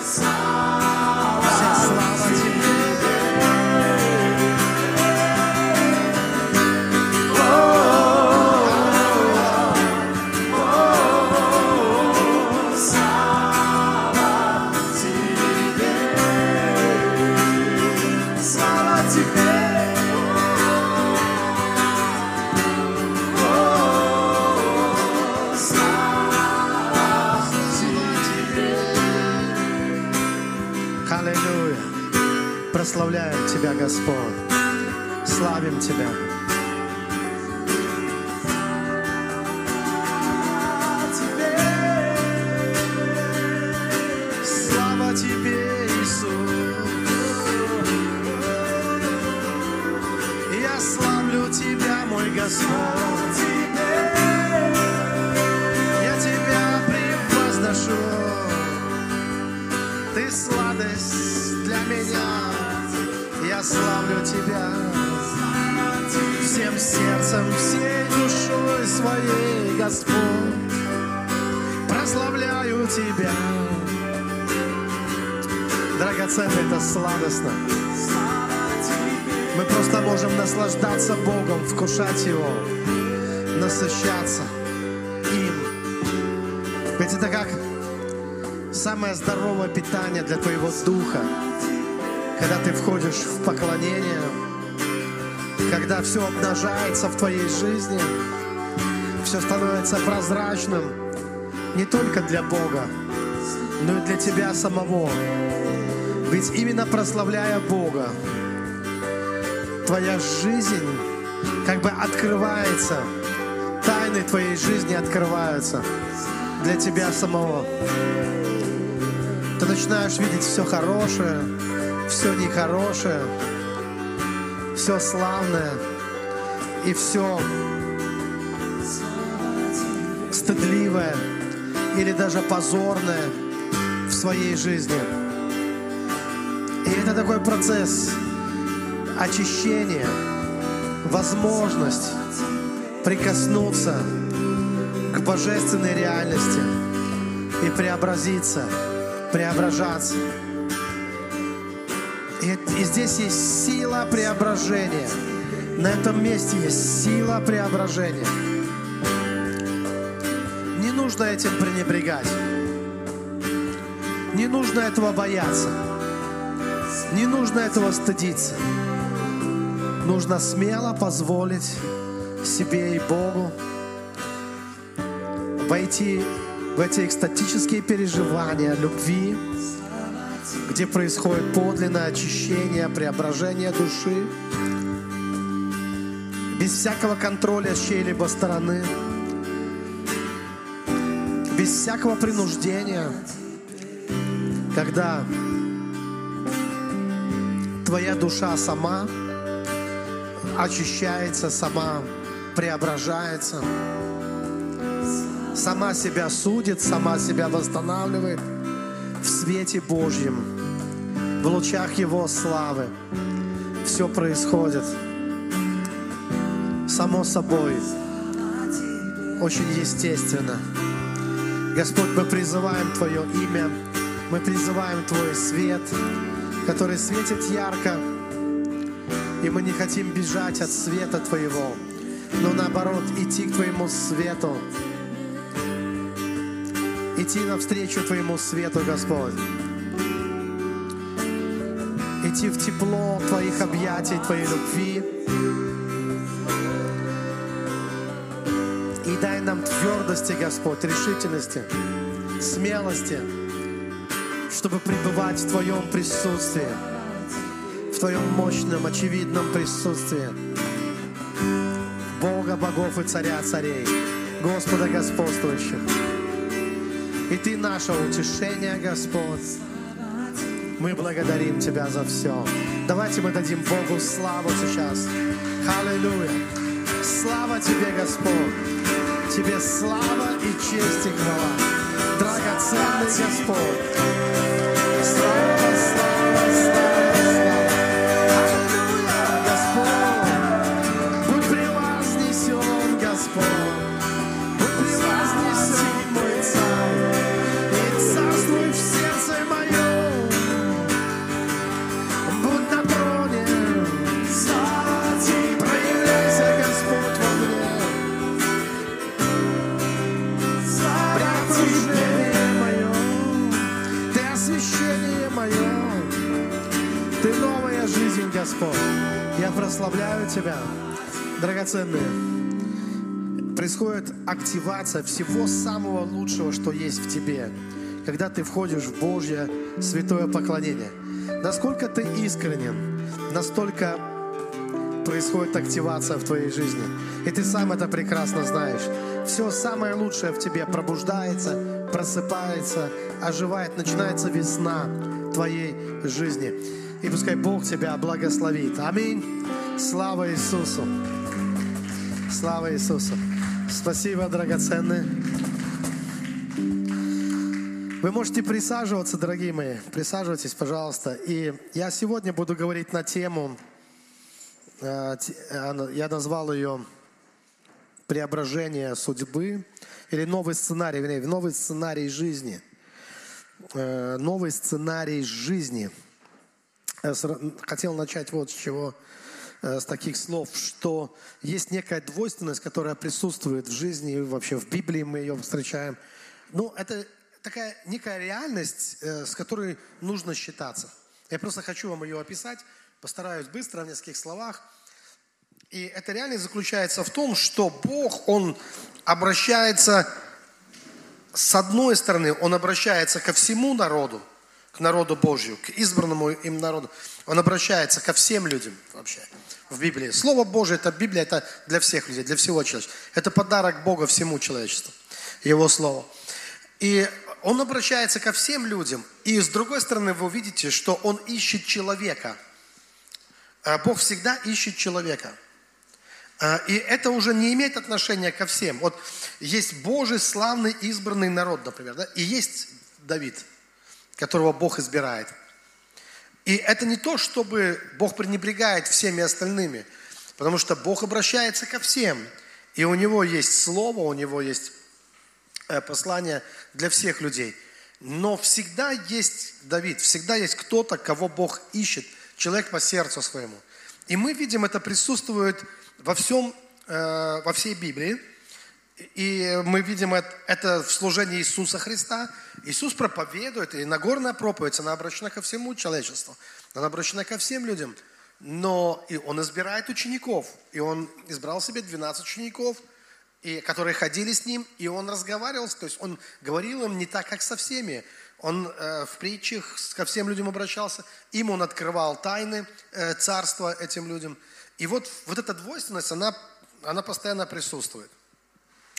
Вся духа, когда ты входишь в поклонение, когда все обнажается в твоей жизни, все становится прозрачным не только для Бога, но и для тебя самого. Ведь именно прославляя Бога, твоя жизнь как бы открывается, тайны твоей жизни открываются для тебя самого. Начинаешь видеть все хорошее, все нехорошее, все славное и все стыдливое или даже позорное в своей жизни. И это такой процесс очищения, возможность прикоснуться к божественной реальности и преобразиться, преображаться. И, и здесь есть сила преображения. На этом месте есть сила преображения. Не нужно этим пренебрегать. Не нужно этого бояться. Не нужно этого стыдиться. Нужно смело позволить себе и Богу войти в эти экстатические переживания любви, где происходит подлинное очищение, преображение души, без всякого контроля с чьей-либо стороны, без всякого принуждения, когда твоя душа сама очищается, сама преображается, сама себя судит, сама себя восстанавливает в свете Божьем, в лучах Его славы. Все происходит само собой, очень естественно. Господь, мы призываем Твое имя, мы призываем Твой свет, который светит ярко, и мы не хотим бежать от света Твоего, но наоборот идти к Твоему свету, идти навстречу Твоему свету, Господь. Идти в тепло Твоих объятий, Твоей любви. И дай нам твердости, Господь, решительности, смелости, чтобы пребывать в Твоем присутствии, в Твоем мощном, очевидном присутствии. Бога богов и царя царей, Господа господствующих. И Ты наше утешение, Господь. Мы благодарим Тебя за все. Давайте мы дадим Богу славу сейчас. Аллилуйя. Слава Тебе, Господь. Тебе слава и честь и хвала. Драгоценный Господь. Благословляю тебя, драгоценные. Происходит активация всего самого лучшего, что есть в тебе, когда ты входишь в Божье святое поклонение. Насколько ты искренен, настолько происходит активация в твоей жизни. И ты сам это прекрасно знаешь. Все самое лучшее в тебе пробуждается, просыпается, оживает, начинается весна твоей жизни. И пускай Бог тебя благословит. Аминь. Слава Иисусу. Слава Иисусу. Спасибо, драгоценные. Вы можете присаживаться, дорогие мои. Присаживайтесь, пожалуйста. И я сегодня буду говорить на тему, э, я назвал ее «Преображение судьбы» или «Новый сценарий», вернее, «Новый сценарий жизни». Э, «Новый сценарий жизни». Хотел начать вот с чего, э, с таких слов, что есть некая двойственность, которая присутствует в жизни, вообще в Библии мы ее встречаем. Ну, это такая некая реальность, э, с которой нужно считаться. Я просто хочу вам ее описать, постараюсь быстро в нескольких словах. И эта реальность заключается в том, что Бог, Он обращается, с одной стороны, Он обращается ко всему народу, к народу Божью, к избранному им народу. Он обращается ко всем людям вообще в Библии. Слово Божие, это Библия, это для всех людей, для всего человечества. Это подарок Бога всему человечеству, Его Слово. И он обращается ко всем людям. И с другой стороны, вы увидите, что он ищет человека. А Бог всегда ищет человека. А, и это уже не имеет отношения ко всем. Вот есть Божий славный избранный народ, например, да? и есть Давид, которого Бог избирает. И это не то, чтобы Бог пренебрегает всеми остальными, потому что Бог обращается ко всем. И у Него есть Слово, у Него есть Э, послание для всех людей. Но всегда есть Давид, всегда есть кто-то, кого Бог ищет, человек по сердцу своему. И мы видим, это присутствует во всем, э, во всей Библии. И мы видим это в служении Иисуса Христа. Иисус проповедует, и Нагорная проповедь, она обращена ко всему человечеству. Она обращена ко всем людям. Но и Он избирает учеников. И Он избрал себе 12 учеников – и, которые ходили с ним, и он разговаривал, то есть он говорил им не так, как со всеми. Он э, в притчах ко всем людям обращался, им он открывал тайны э, царства этим людям. И вот, вот эта двойственность, она, она постоянно присутствует.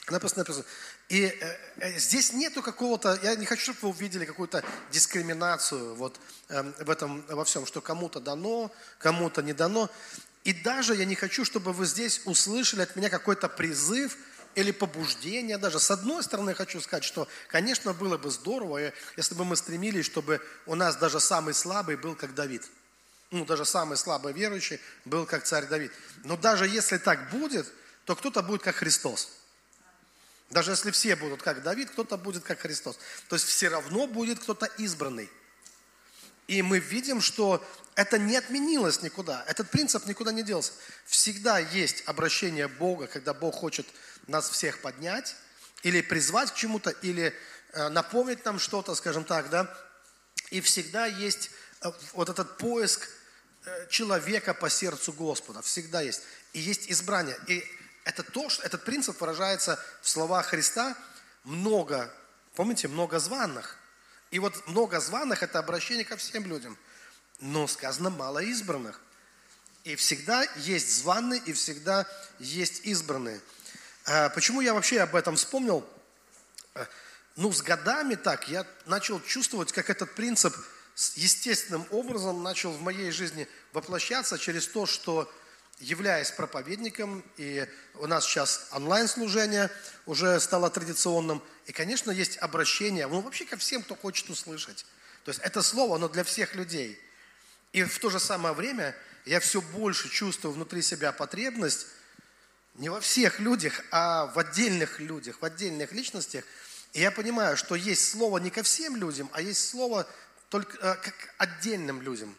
Постоянно присутствует. И э, э здесь нету какого-то, я не хочу, чтобы вы увидели какую-то дискриминацию вот, э, в этом, во всем, что кому-то дано, кому-то не дано. И даже я не хочу, чтобы вы здесь услышали от меня какой-то призыв – или побуждение даже. С одной стороны, хочу сказать, что, конечно, было бы здорово, если бы мы стремились, чтобы у нас даже самый слабый был как Давид. Ну, даже самый слабый верующий был как царь Давид. Но даже если так будет, то кто-то будет как Христос. Даже если все будут как Давид, кто-то будет как Христос. То есть все равно будет кто-то избранный. И мы видим, что это не отменилось никуда. Этот принцип никуда не делся. Всегда есть обращение Бога, когда Бог хочет нас всех поднять, или призвать к чему-то, или э, напомнить нам что-то, скажем так, да. И всегда есть э, вот этот поиск э, человека по сердцу Господа. Всегда есть. И есть избрание. И это то, что, этот принцип выражается в словах Христа много, помните, много званных. И вот много званых – это обращение ко всем людям. Но сказано мало избранных. И всегда есть званые, и всегда есть избранные. А почему я вообще об этом вспомнил? А, ну, с годами так я начал чувствовать, как этот принцип естественным образом начал в моей жизни воплощаться через то, что являясь проповедником, и у нас сейчас онлайн-служение уже стало традиционным, и, конечно, есть обращение, ну, вообще ко всем, кто хочет услышать. То есть это слово, оно для всех людей. И в то же самое время я все больше чувствую внутри себя потребность не во всех людях, а в отдельных людях, в отдельных личностях. И я понимаю, что есть слово не ко всем людям, а есть слово только э, как отдельным людям.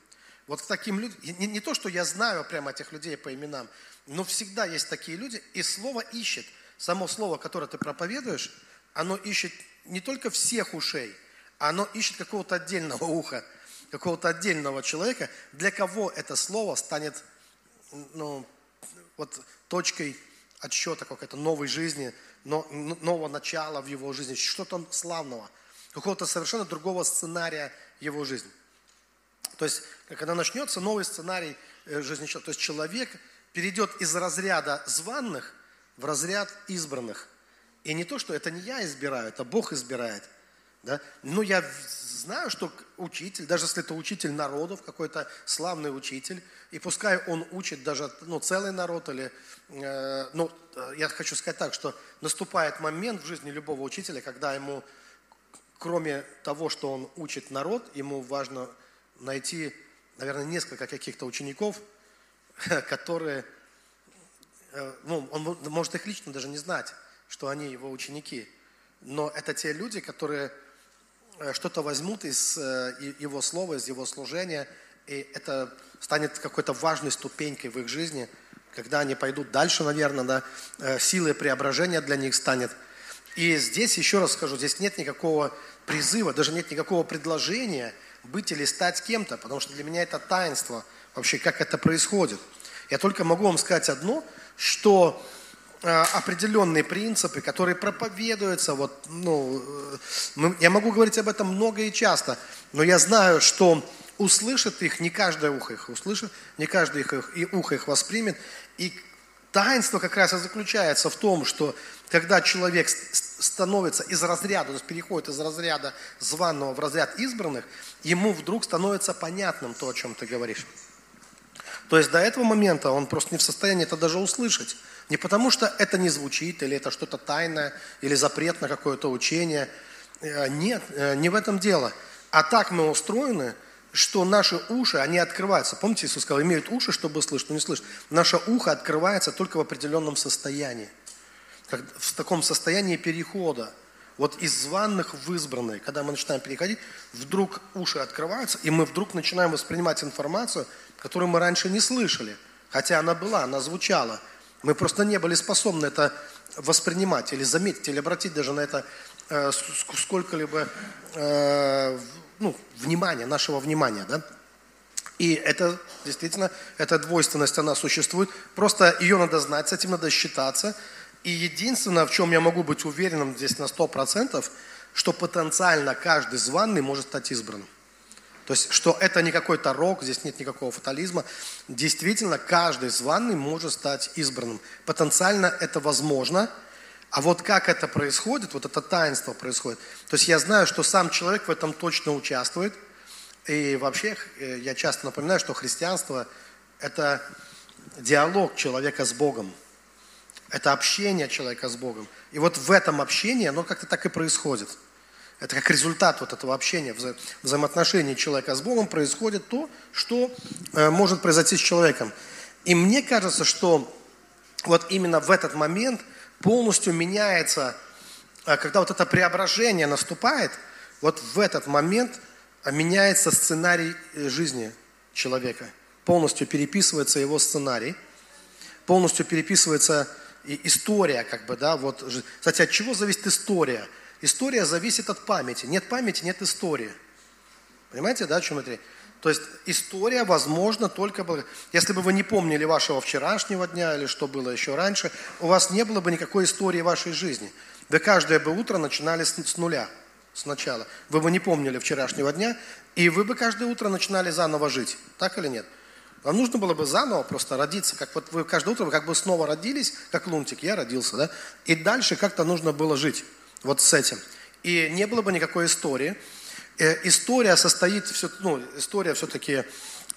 Вот к таким людям, не, не то, что я знаю прямо этих людей по именам, но всегда есть такие люди, и слово ищет. Само слово, которое ты проповедуешь, оно ищет не только всех ушей, а оно ищет какого-то отдельного уха, какого-то отдельного человека, для кого это слово станет ну, вот точкой отсчета какой-то новой жизни, но, нового начала в его жизни, что-то славного, какого-то совершенно другого сценария его жизни. То есть, когда начнется новый сценарий э, жизни человека, то есть человек перейдет из разряда званных в разряд избранных. И не то, что это не я избираю, это Бог избирает. Да? Но я знаю, что учитель, даже если это учитель народов, какой-то славный учитель, и пускай он учит даже ну, целый народ, или, э, ну, я хочу сказать так, что наступает момент в жизни любого учителя, когда ему, кроме того, что он учит народ, ему важно найти, наверное, несколько каких-то учеников, которые, э, ну, он может их лично даже не знать, что они его ученики, но это те люди, которые Э, что-то возьмут из э, Его слова, из Его служения, и это станет какой-то важной ступенькой в их жизни, когда они пойдут дальше, наверное, да, силой преображения для них станет. И здесь, еще раз скажу, здесь нет никакого призыва, даже нет никакого предложения быть или стать кем-то, потому что для меня это таинство, вообще, как это происходит. Я только могу вам сказать одно, что Э, определенные принципы, которые проповедуются. Вот, ну, э, я могу говорить об этом много и часто, но я знаю, что услышит их, не каждое ухо их услышит, не каждое их, и ухо их воспримет. И таинство как раз и заключается в том, что когда человек становится из разряда, то есть переходит из разряда званого в разряд избранных, ему вдруг становится понятным то, о чем ты говоришь. То есть до этого момента он просто не в состоянии это даже услышать. Не потому, что это не звучит, или это что-то тайное, или запрет на какое-то учение. Э, нет, э, не в этом дело. А так мы устроены, что наши уши, они открываются. Помните, Иисус сказал, имеют уши, чтобы слышать, но не слышать. Наше ухо открывается только в определенном состоянии. Как в таком состоянии перехода. Вот из званных в избранные, когда мы начинаем переходить, вдруг уши открываются, и мы вдруг начинаем воспринимать информацию, которую мы раньше не слышали. Хотя она была, она звучала – мы просто не были способны это воспринимать или заметить, или обратить даже на это э, сколько-либо э, ну, внимания, нашего внимания. Да? И это действительно, эта двойственность, она существует. Просто ее надо знать, с этим надо считаться. И единственное, в чем я могу быть уверенным здесь на 100%, что потенциально каждый званный может стать избранным. То есть, что это не какой-то рок, здесь нет никакого фатализма. Действительно, каждый званный может стать избранным. Потенциально это возможно. А вот как это происходит, вот это таинство происходит. То есть я знаю, что сам человек в этом точно участвует. И вообще э, я часто напоминаю, что христианство – это диалог человека с Богом. Это общение человека с Богом. И вот в этом общении оно как-то так и происходит – это как результат вот этого общения, вза взаимоотношений человека с Богом происходит то, что э, может произойти с человеком. И мне кажется, что вот именно в этот момент полностью меняется, э, когда вот это преображение наступает, вот в этот момент э, меняется сценарий э, жизни человека. Полностью переписывается его сценарий, полностью переписывается история, как бы, да, вот. Кстати, от чего зависит история? История зависит от памяти. Нет памяти, нет истории. Понимаете, да, о чем это? То есть история возможна только... Если бы вы не помнили вашего вчерашнего дня или что было еще раньше, у вас не было бы никакой истории вашей жизни. Вы каждое бы утро начинали с, с нуля, сначала. Вы бы не помнили вчерашнего дня, и вы бы каждое утро начинали заново жить. Так или нет? Вам нужно было бы заново просто родиться, как вот вы каждое утро вы как бы снова родились, как лунтик, я родился, да? И дальше как-то нужно было жить вот с этим. И не было бы никакой истории. Э, история состоит, все, ну, история все-таки,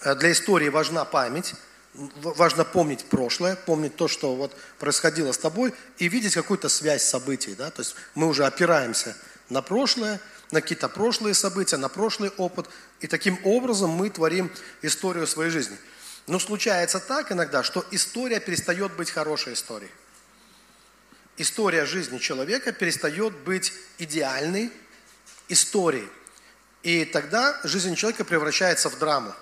э, для истории важна память, важно помнить прошлое, помнить то, что вот происходило с тобой, и видеть какую-то связь событий. Да? То есть мы уже опираемся на прошлое, на какие-то прошлые события, на прошлый опыт, и таким образом мы творим историю своей жизни. Но случается так иногда, что история перестает быть хорошей историей история жизни человека перестает быть идеальной историей. И тогда жизнь человека превращается в драму.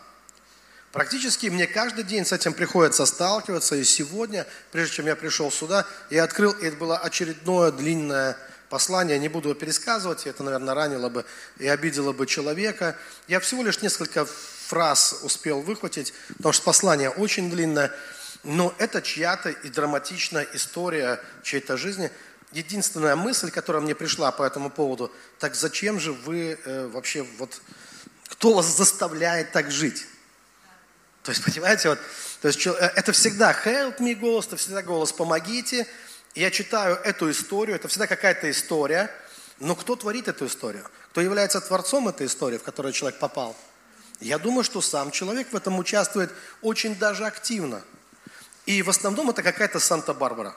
Практически мне каждый день с этим приходится сталкиваться. И сегодня, прежде чем я пришел сюда, я открыл, и это было очередное длинное послание. Не буду его пересказывать, это, наверное, ранило бы и обидело бы человека. Я всего лишь несколько фраз успел выхватить, потому что послание очень длинное. но это чья-то и драматичная история чьей-то жизни. Единственная мысль, которая мне пришла по этому поводу, так зачем же вы э, вообще, вот, кто вас заставляет так жить? То есть, понимаете, вот, то есть, э, это всегда help me голос, это всегда голос помогите. Я читаю эту историю, это всегда какая-то история, но кто творит эту историю? Кто является творцом этой истории, в которую человек попал? Я думаю, что сам человек в этом участвует очень даже активно. И в основном это какая-то Санта-Барбара.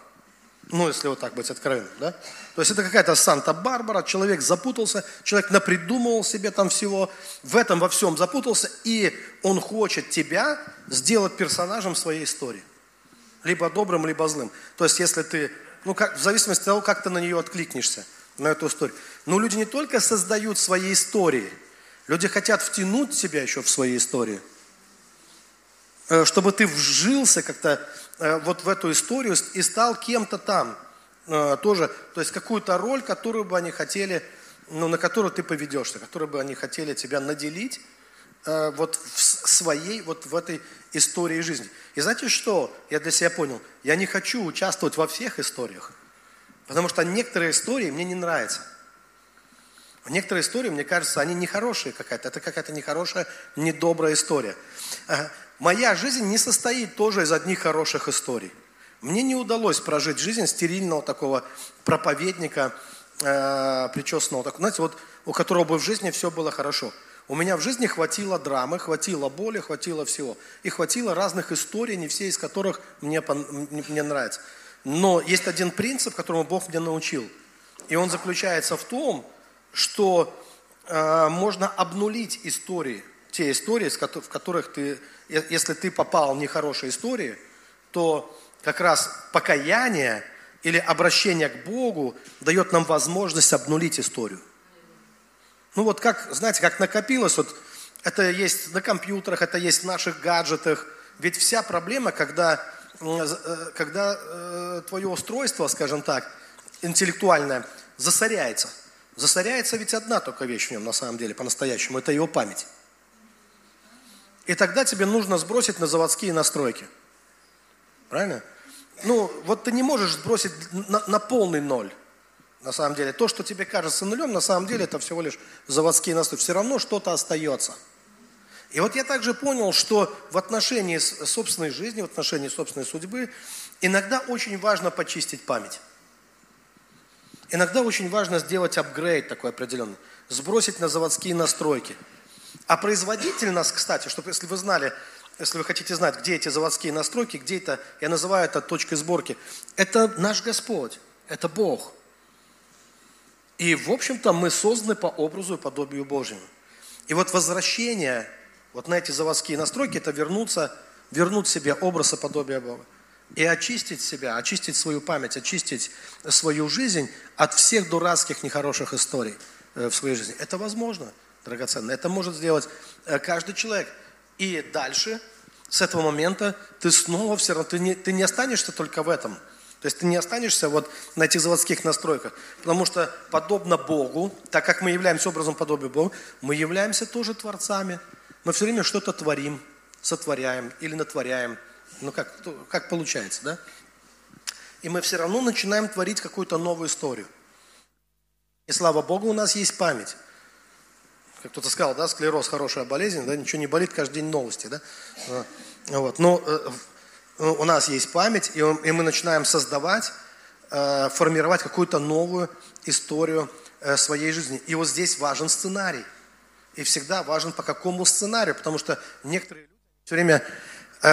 Ну, если вот так быть откровенным, да? То есть это какая-то Санта-Барбара, человек запутался, человек напридумывал себе там всего, в этом во всем запутался, и он хочет тебя сделать персонажем своей истории. Либо добрым, либо злым. То есть если ты, ну, как, в зависимости от того, как ты на нее откликнешься, на эту историю. Но люди не только создают свои истории, люди хотят втянуть себя еще в свои истории – Э, чтобы ты вжился как-то вот в эту историю и стал кем-то там э, тоже, то есть какую-то роль, которую бы они хотели, ну, на которую ты поведешься, которую бы они хотели тебя наделить вот в своей, вот в этой истории жизни. И знаете что? Я для себя понял. Я не хочу участвовать во всех историях, потому что некоторые истории мне не нравятся. Некоторые истории, мне кажется, они нехорошие какая-то. Это какая-то нехорошая, недобрая история. Моя жизнь не состоит тоже из одних хороших историй. Мне не удалось прожить жизнь стерильного такого проповедника, э, причесанного, так, знаете, вот у которого бы в жизни все было хорошо. У меня в жизни хватило драмы, хватило боли, хватило всего. И хватило разных историй, не все из которых мне, мне нравятся. Но есть один принцип, которому Бог меня научил. И он заключается в том, что э, можно обнулить истории – те истории, в которых ты, если ты попал в нехорошие истории, то как раз покаяние или обращение к Богу дает нам возможность обнулить историю. Ну вот как, знаете, как накопилось, вот это есть на компьютерах, это есть в наших гаджетах. Ведь вся проблема, когда, э, когда э, твое устройство, скажем так, интеллектуальное, засоряется. Засоряется ведь одна только вещь в нем на самом деле, по-настоящему, это его память. И тогда тебе нужно сбросить на заводские настройки. Правильно? Ну, вот ты не можешь сбросить на, на полный ноль. На самом деле, то, что тебе кажется нулем, на самом деле это всего лишь заводские настройки. Все равно что-то остается. И вот я также понял, что в отношении собственной жизни, в отношении собственной судьбы, иногда очень важно почистить память. Иногда очень важно сделать апгрейд такой определенный, сбросить на заводские настройки – а производитель нас, кстати, чтобы если вы знали, если вы хотите знать, где эти заводские настройки, где это, я называю это точкой сборки, это наш Господь, это Бог. И, в общем-то, мы созданы по образу и подобию Божьему. И вот возвращение вот на эти заводские настройки, это вернуться, вернуть себе образ и подобие Бога. И очистить себя, очистить свою память, очистить свою жизнь от всех дурацких, нехороших историй э, в своей жизни. Это возможно драгоценно. Это может сделать э, каждый человек. И дальше, с этого момента, ты снова все равно, ты не, ты не останешься только в этом. То есть ты не останешься вот на этих заводских настройках. Потому что подобно Богу, так как мы являемся образом подобия Богу, мы являемся тоже творцами. Мы все время что-то творим, сотворяем или натворяем. Ну как, как получается, да? И мы все равно начинаем творить какую-то новую историю. И слава Богу, у нас есть память как кто-то сказал, да, склероз хорошая болезнь, да, ничего не болит, каждый день новости, да. А, вот. Но э, у нас есть память, и мы начинаем создавать, э, формировать какую-то новую историю э, своей жизни. И вот здесь важен сценарий. И всегда важен по какому сценарию, потому что некоторые люди все время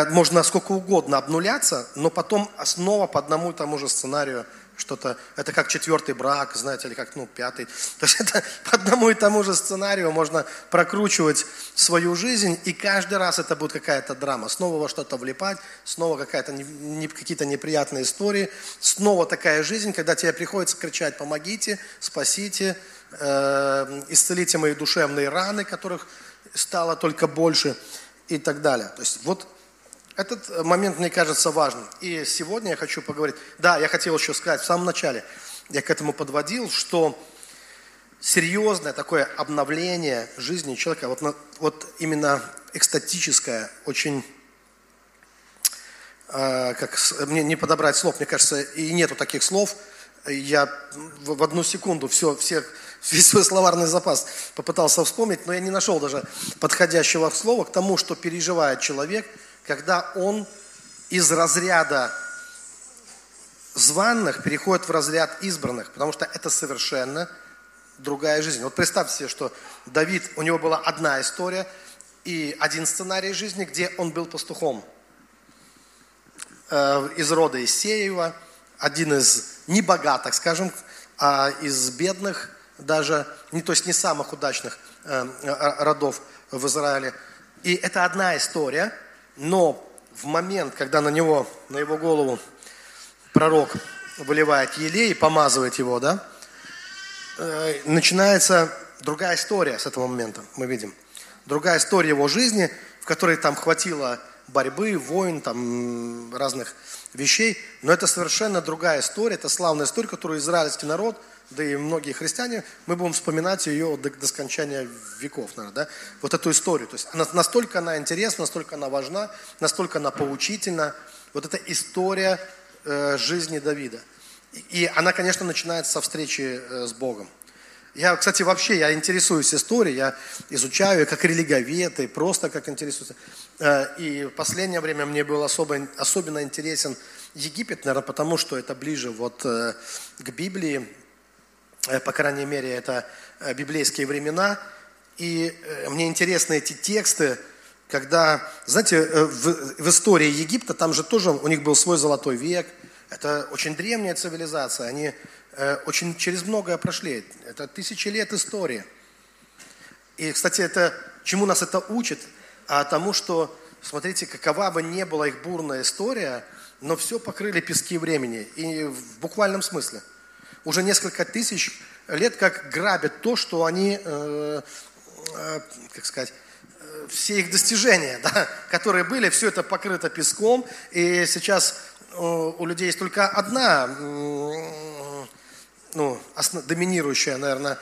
можно сколько угодно обнуляться, но потом снова по одному и тому же сценарию что-то, это как четвертый брак, знаете, или как, ну, пятый. То есть это по одному и тому же сценарию можно прокручивать свою жизнь, и каждый раз это будет какая-то драма. Снова во что-то влипать, снова какая-то, не, какие-то неприятные истории, снова такая жизнь, когда тебе приходится кричать «помогите», «спасите», э, «исцелите мои душевные раны», которых стало только больше и так далее. То есть вот этот э, момент, мне кажется, важным. И сегодня я хочу поговорить. Да, я хотел еще сказать в самом начале, я к этому подводил, что серьезное такое обновление жизни человека, вот, вот именно экстатическое, очень э, как, мне не подобрать слов, мне кажется, и нету таких слов. Я в одну секунду все, всех, весь свой словарный запас попытался вспомнить, но я не нашел даже подходящего слова к тому, что переживает человек, когда он из разряда званных переходит в разряд избранных, потому что это совершенно другая жизнь. Вот представьте себе, что Давид, у него была одна история и один сценарий жизни, где он был пастухом э, из рода Исеева, один из небогатых, скажем, а из бедных даже, не, то есть не самых удачных э, родов в Израиле. И это одна история, но в момент, когда на него, на его голову пророк выливает елей, помазывает его, да, э, начинается другая история с этого момента, мы видим. Другая история его жизни, в которой там хватило борьбы, войн, там разных вещей, но это совершенно другая история, это славная история, которую израильский народ, да и многие христиане, мы будем вспоминать ее до, до скончания веков, наверное, да, вот эту историю. То есть она, настолько она интересна, настолько она важна, настолько она поучительна. Вот эта история Э, жизни Давида. И она, конечно, начинается со встречи э, с Богом. Я, кстати, вообще, я интересуюсь историей, я изучаю ее как религовед, и просто как интересуюсь. Э, и в последнее время мне был особо, особенно интересен Египет, наверное, потому что это ближе вот к Библии, по крайней мере, это библейские времена. И мне интересны эти тексты, когда, знаете, э, в, в истории Египта, там же тоже у них был свой золотой век, это очень древняя цивилизация, они э, очень через многое прошли, это тысячи лет истории. И, кстати, это, чему нас это учит? А тому, что, смотрите, какова бы ни была их бурная история, но все покрыли пески времени, и в буквальном смысле. Уже несколько тысяч лет как грабят то, что они, э, э, как сказать, все их достижения, да, которые были, все это покрыто песком, и сейчас э, у людей есть только одна, ну, доминирующая, наверное,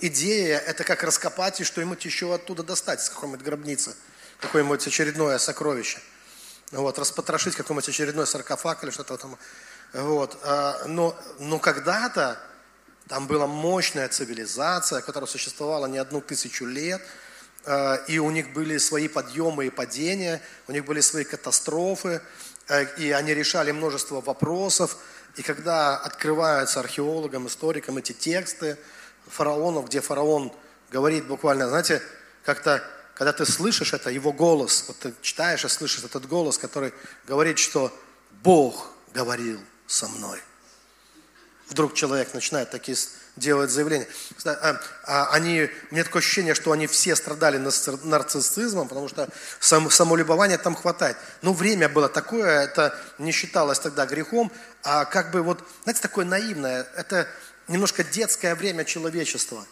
идея, это как раскопать и что-нибудь еще оттуда достать, с какой-нибудь гробницы, какое-нибудь очередное сокровище. Вот, распотрошить какой-нибудь очередной саркофаг или что-то там. Вот. А, но, но когда-то там была мощная цивилизация, которая существовала не одну тысячу лет – Э, и у них были свои подъемы и падения, у них были свои катастрофы, э, и они решали множество вопросов. И когда открываются археологам, историкам эти тексты фараонов, где фараон говорит буквально, знаете, как-то, когда ты слышишь это, его голос, вот ты читаешь и слышишь этот голос, который говорит, что Бог говорил со мной. Вдруг человек начинает такие делают заявление. А, а они, меня такое ощущение, что они все страдали нарциссизмом, потому что сам, самолюбования там хватает. Но время было такое, это не считалось тогда грехом, а как бы вот, знаете, такое наивное, это немножко детское время человечества.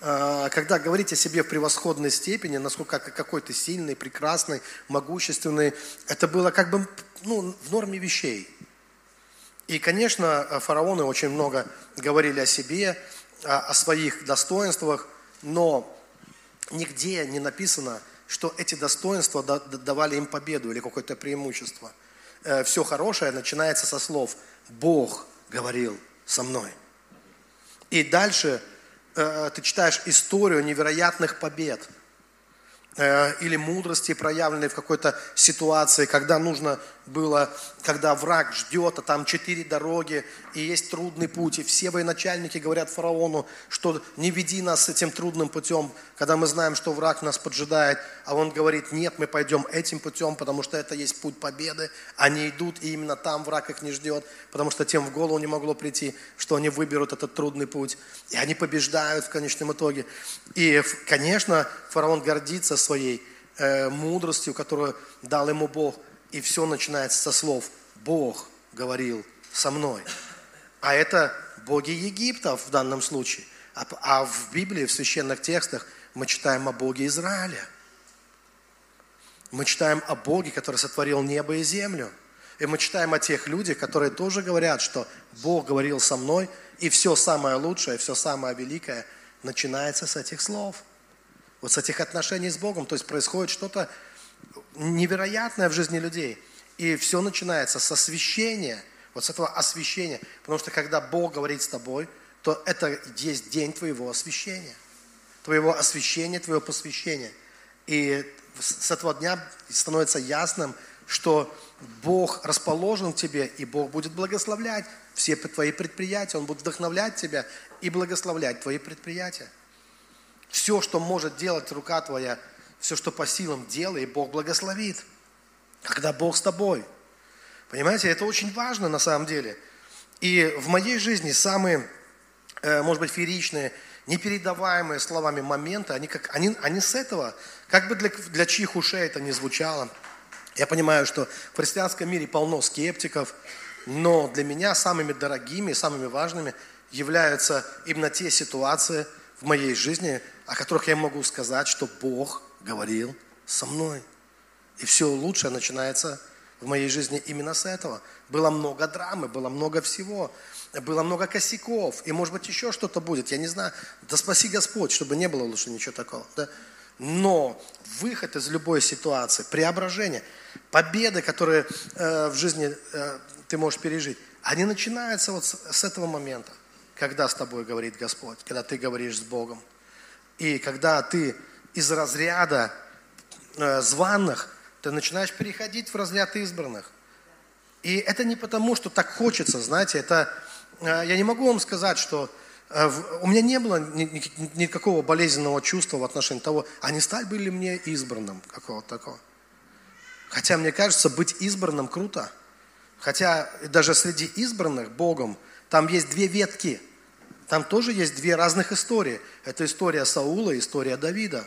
А, когда говорить о себе в превосходной степени, насколько какой то сильный, прекрасный, могущественный, это было как бы ну, в норме вещей. И, конечно, фараоны очень много говорили о себе, о своих достоинствах, но нигде не написано, что эти достоинства давали им победу или какое-то преимущество. Э, Все хорошее начинается со слов «Бог говорил со мной». И дальше э, ты читаешь историю невероятных побед – Э, или мудрости, проявленной в какой-то ситуации, когда нужно было, когда враг ждет, а там четыре дороги, и есть трудный путь, и все военачальники говорят фараону, что не веди нас этим трудным путем, когда мы знаем, что враг нас поджидает, а он говорит, нет, мы пойдем этим путем, потому что это есть путь победы, они идут, и именно там враг их не ждет, потому что тем в голову не могло прийти, что они выберут этот трудный путь, и они побеждают в конечном итоге. И, конечно, фараон гордится своей э, мудростью, которую дал ему Бог. И все начинается со слов «Бог говорил со мной». А это боги Египта в данном случае. А, а в Библии, в священных текстах мы читаем о Боге Израиля. Мы читаем о Боге, который сотворил небо и землю. И мы читаем о тех людях, которые тоже говорят, что Бог говорил со мной, и все самое лучшее, все самое великое начинается с этих слов – вот с этих отношений с Богом. То есть происходит что-то невероятное в жизни людей. И все начинается с освящения, вот с этого освящения. Потому что когда Бог говорит с тобой, то это есть день твоего освящения. Твоего освящения, твоего посвящения. И с этого дня становится ясным, что Бог расположен к тебе, и Бог будет благословлять все твои предприятия. Он будет вдохновлять тебя и благословлять твои предприятия. Все, что может делать рука твоя, все, что по силам делай, и Бог благословит. Когда Бог с тобой. Понимаете, это очень важно на самом деле. И в моей жизни самые, э, может быть, фееричные, непередаваемые словами моменты, они, как, они, они с этого, как бы для, для чьих ушей это не звучало. Я понимаю, что в христианском мире полно скептиков, но для меня самыми дорогими, самыми важными являются именно те ситуации в моей жизни, о которых я могу сказать, что Бог говорил со мной. И все лучшее начинается в моей жизни именно с этого. Было много драмы, было много всего, было много косяков, и может быть еще что-то будет, я не знаю. Да спаси Господь, чтобы не было лучше ничего такого. Да? Но выход из любой ситуации, преображение, победы, которые э, в жизни э, ты можешь пережить, они начинаются вот с, с этого момента, когда с тобой говорит Господь, когда ты говоришь с Богом. И когда ты из разряда э, званных, ты начинаешь переходить в разряд избранных. И это не потому, что так хочется, знаете, это, э, я не могу вам сказать, что э, у меня не было никакого болезненного чувства в отношении того, а не стать были мне избранным какого-то такого. Хотя мне кажется, быть избранным круто. Хотя даже среди избранных Богом там есть две ветки. Там тоже есть две разных истории. Это история Саула и история Давида.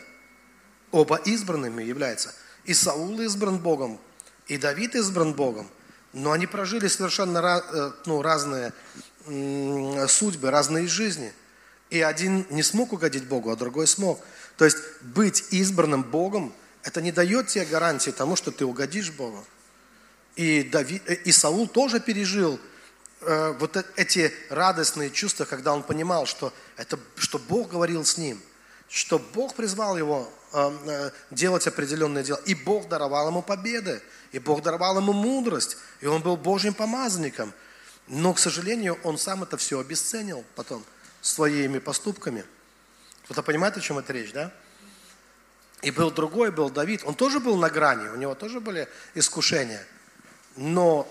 Оба избранными являются. И Саул избран Богом, и Давид избран Богом. Но они прожили совершенно э, ну, разные судьбы, разные жизни. И один не смог угодить Богу, а другой смог. То есть быть избранным Богом – это не дает тебе гарантии тому, что ты угодишь Богу. И, Давид, э, и Саул тоже пережил э, вот э, эти радостные чувства, когда он понимал, что, это, что Бог говорил с ним, что Бог призвал его э, э, делать определенные дела, и Бог даровал ему победы, и Бог даровал ему мудрость, и он был Божьим помазанником. Но, к сожалению, он сам это все обесценил потом своими поступками. Кто-то понимает, о чем это речь, да? И был другой, был Давид. Он тоже был на грани, у него тоже были искушения. Но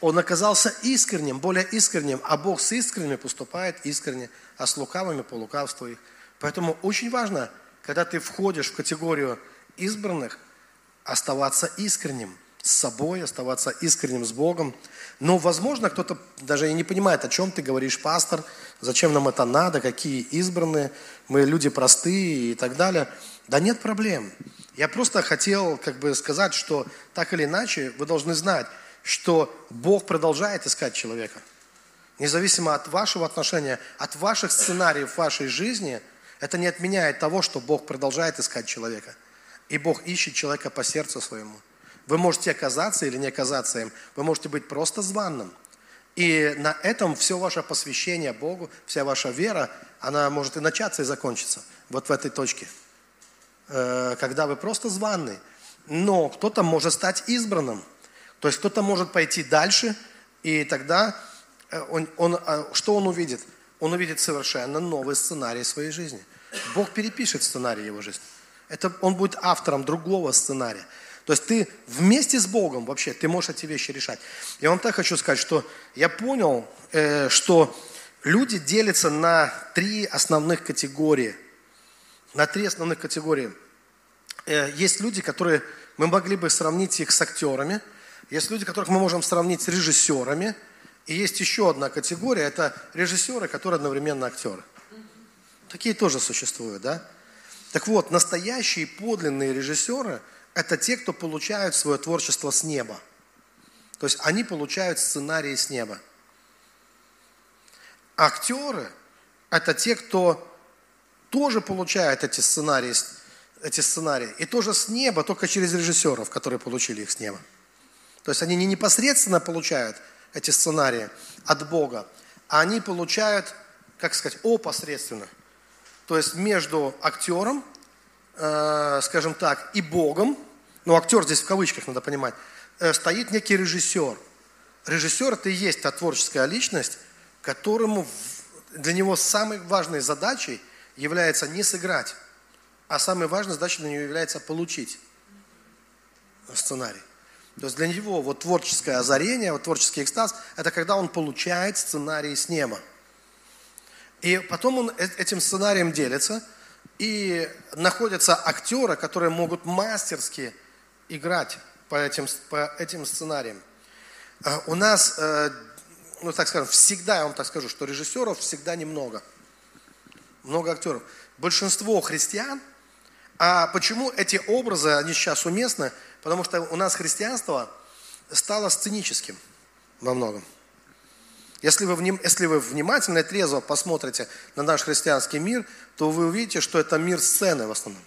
он оказался искренним, более искренним, а Бог с искренними поступает искренне, а с лукавыми по лукавству их. Поэтому очень важно, когда ты входишь в категорию избранных, оставаться искренним с собой, оставаться искренним с Богом. Но, возможно, кто-то даже и не понимает, о чем ты говоришь, пастор, зачем нам это надо, какие избранные, мы люди простые и так далее – да нет проблем. Я просто хотел как бы сказать, что так или иначе вы должны знать, что Бог продолжает искать человека. Независимо от вашего отношения, от ваших сценариев в вашей жизни, это не отменяет того, что Бог продолжает искать человека. И Бог ищет человека по сердцу своему. Вы можете оказаться или не оказаться им. Вы можете быть просто званным. И на этом все ваше посвящение Богу, вся ваша вера, она может и начаться, и закончиться. Вот в этой точке. Э, когда вы просто званый. Но кто-то может стать избранным. То есть кто-то может пойти дальше, и тогда э, он, он, а, что он увидит? Он увидит совершенно новый сценарий своей жизни. Бог перепишет сценарий его жизни. Это, он будет автором другого сценария. То есть ты вместе с Богом вообще, ты можешь эти вещи решать. Я вам так хочу сказать, что я понял, э, что люди делятся на три основных категории – на три основных категории. Э, есть люди, которые мы могли бы сравнить их с актерами, есть люди, которых мы можем сравнить с режиссерами, и есть еще одна категория, это режиссеры, которые одновременно актеры. Такие тоже существуют, да? Так вот, настоящие подлинные режиссеры – это те, кто получают свое творчество с неба. То есть они получают сценарии с неба. Актеры – это те, кто тоже получают эти сценарии, эти сценарии. И тоже с неба, только через режиссеров, которые получили их с неба. То есть они не непосредственно получают эти сценарии от Бога, а они получают, как сказать, опосредственно. То есть между актером, э, скажем так, и Богом, ну актер здесь в кавычках надо понимать, э, стоит некий режиссер. Режиссер это и есть та творческая личность, которому для него самой важной задачей является не сыграть, а самой важной задачей для него является получить сценарий. То есть для него вот творческое озарение, вот творческий экстаз, это когда он получает сценарий с неба. И потом он э, этим сценарием делится, и находятся актеры, которые могут мастерски играть по этим, по этим сценариям. А у нас, э, ну так скажем, всегда, я вам так скажу, что режиссеров всегда немного. Много актеров. Большинство христиан, а почему эти образы, они сейчас уместны? Потому что у нас христианство стало сценическим во многом. Если вы, если вы внимательно и трезво посмотрите на наш христианский мир, то вы увидите, что это мир сцены в основном.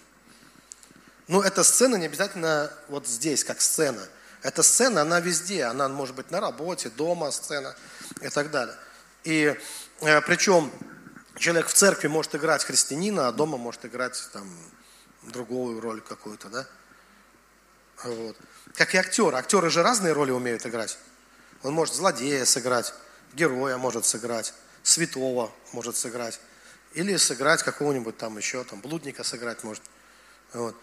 Ну, эта сцена не обязательно вот здесь, как сцена. Эта сцена, она везде. Она может быть на работе, дома сцена и так далее. И э, причем человек в церкви может играть христианина, а дома может играть там другую роль какую-то, да? Вот. Как и актеры. Актеры же разные роли умеют играть. Он может злодея сыграть, героя может сыграть, святого может сыграть. Или сыграть какого-нибудь там еще, там, блудника сыграть может. Вот.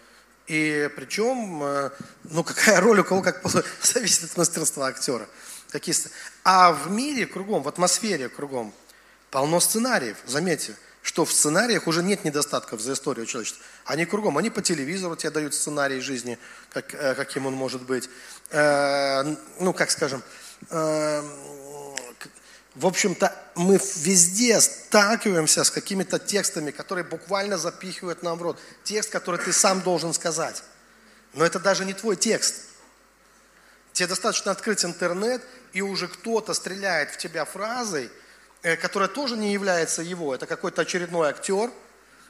И причем, э, ну какая роль у кого как зависит от мастерства актера. Какие... А в мире кругом, в атмосфере кругом полно сценариев. Заметьте, что в сценариях уже нет недостатков за историю человечества. Они кругом, они по телевизору тебе дают сценарий жизни, как, э, каким он может быть. Э, ну, как скажем, э, в общем-то, мы везде сталкиваемся с какими-то текстами, которые буквально запихивают нам в рот. Текст, который ты сам должен сказать. Но это даже не твой текст. Тебе достаточно открыть интернет, и уже кто-то стреляет в тебя фразой – которая тоже не является его, это какой-то очередной актер,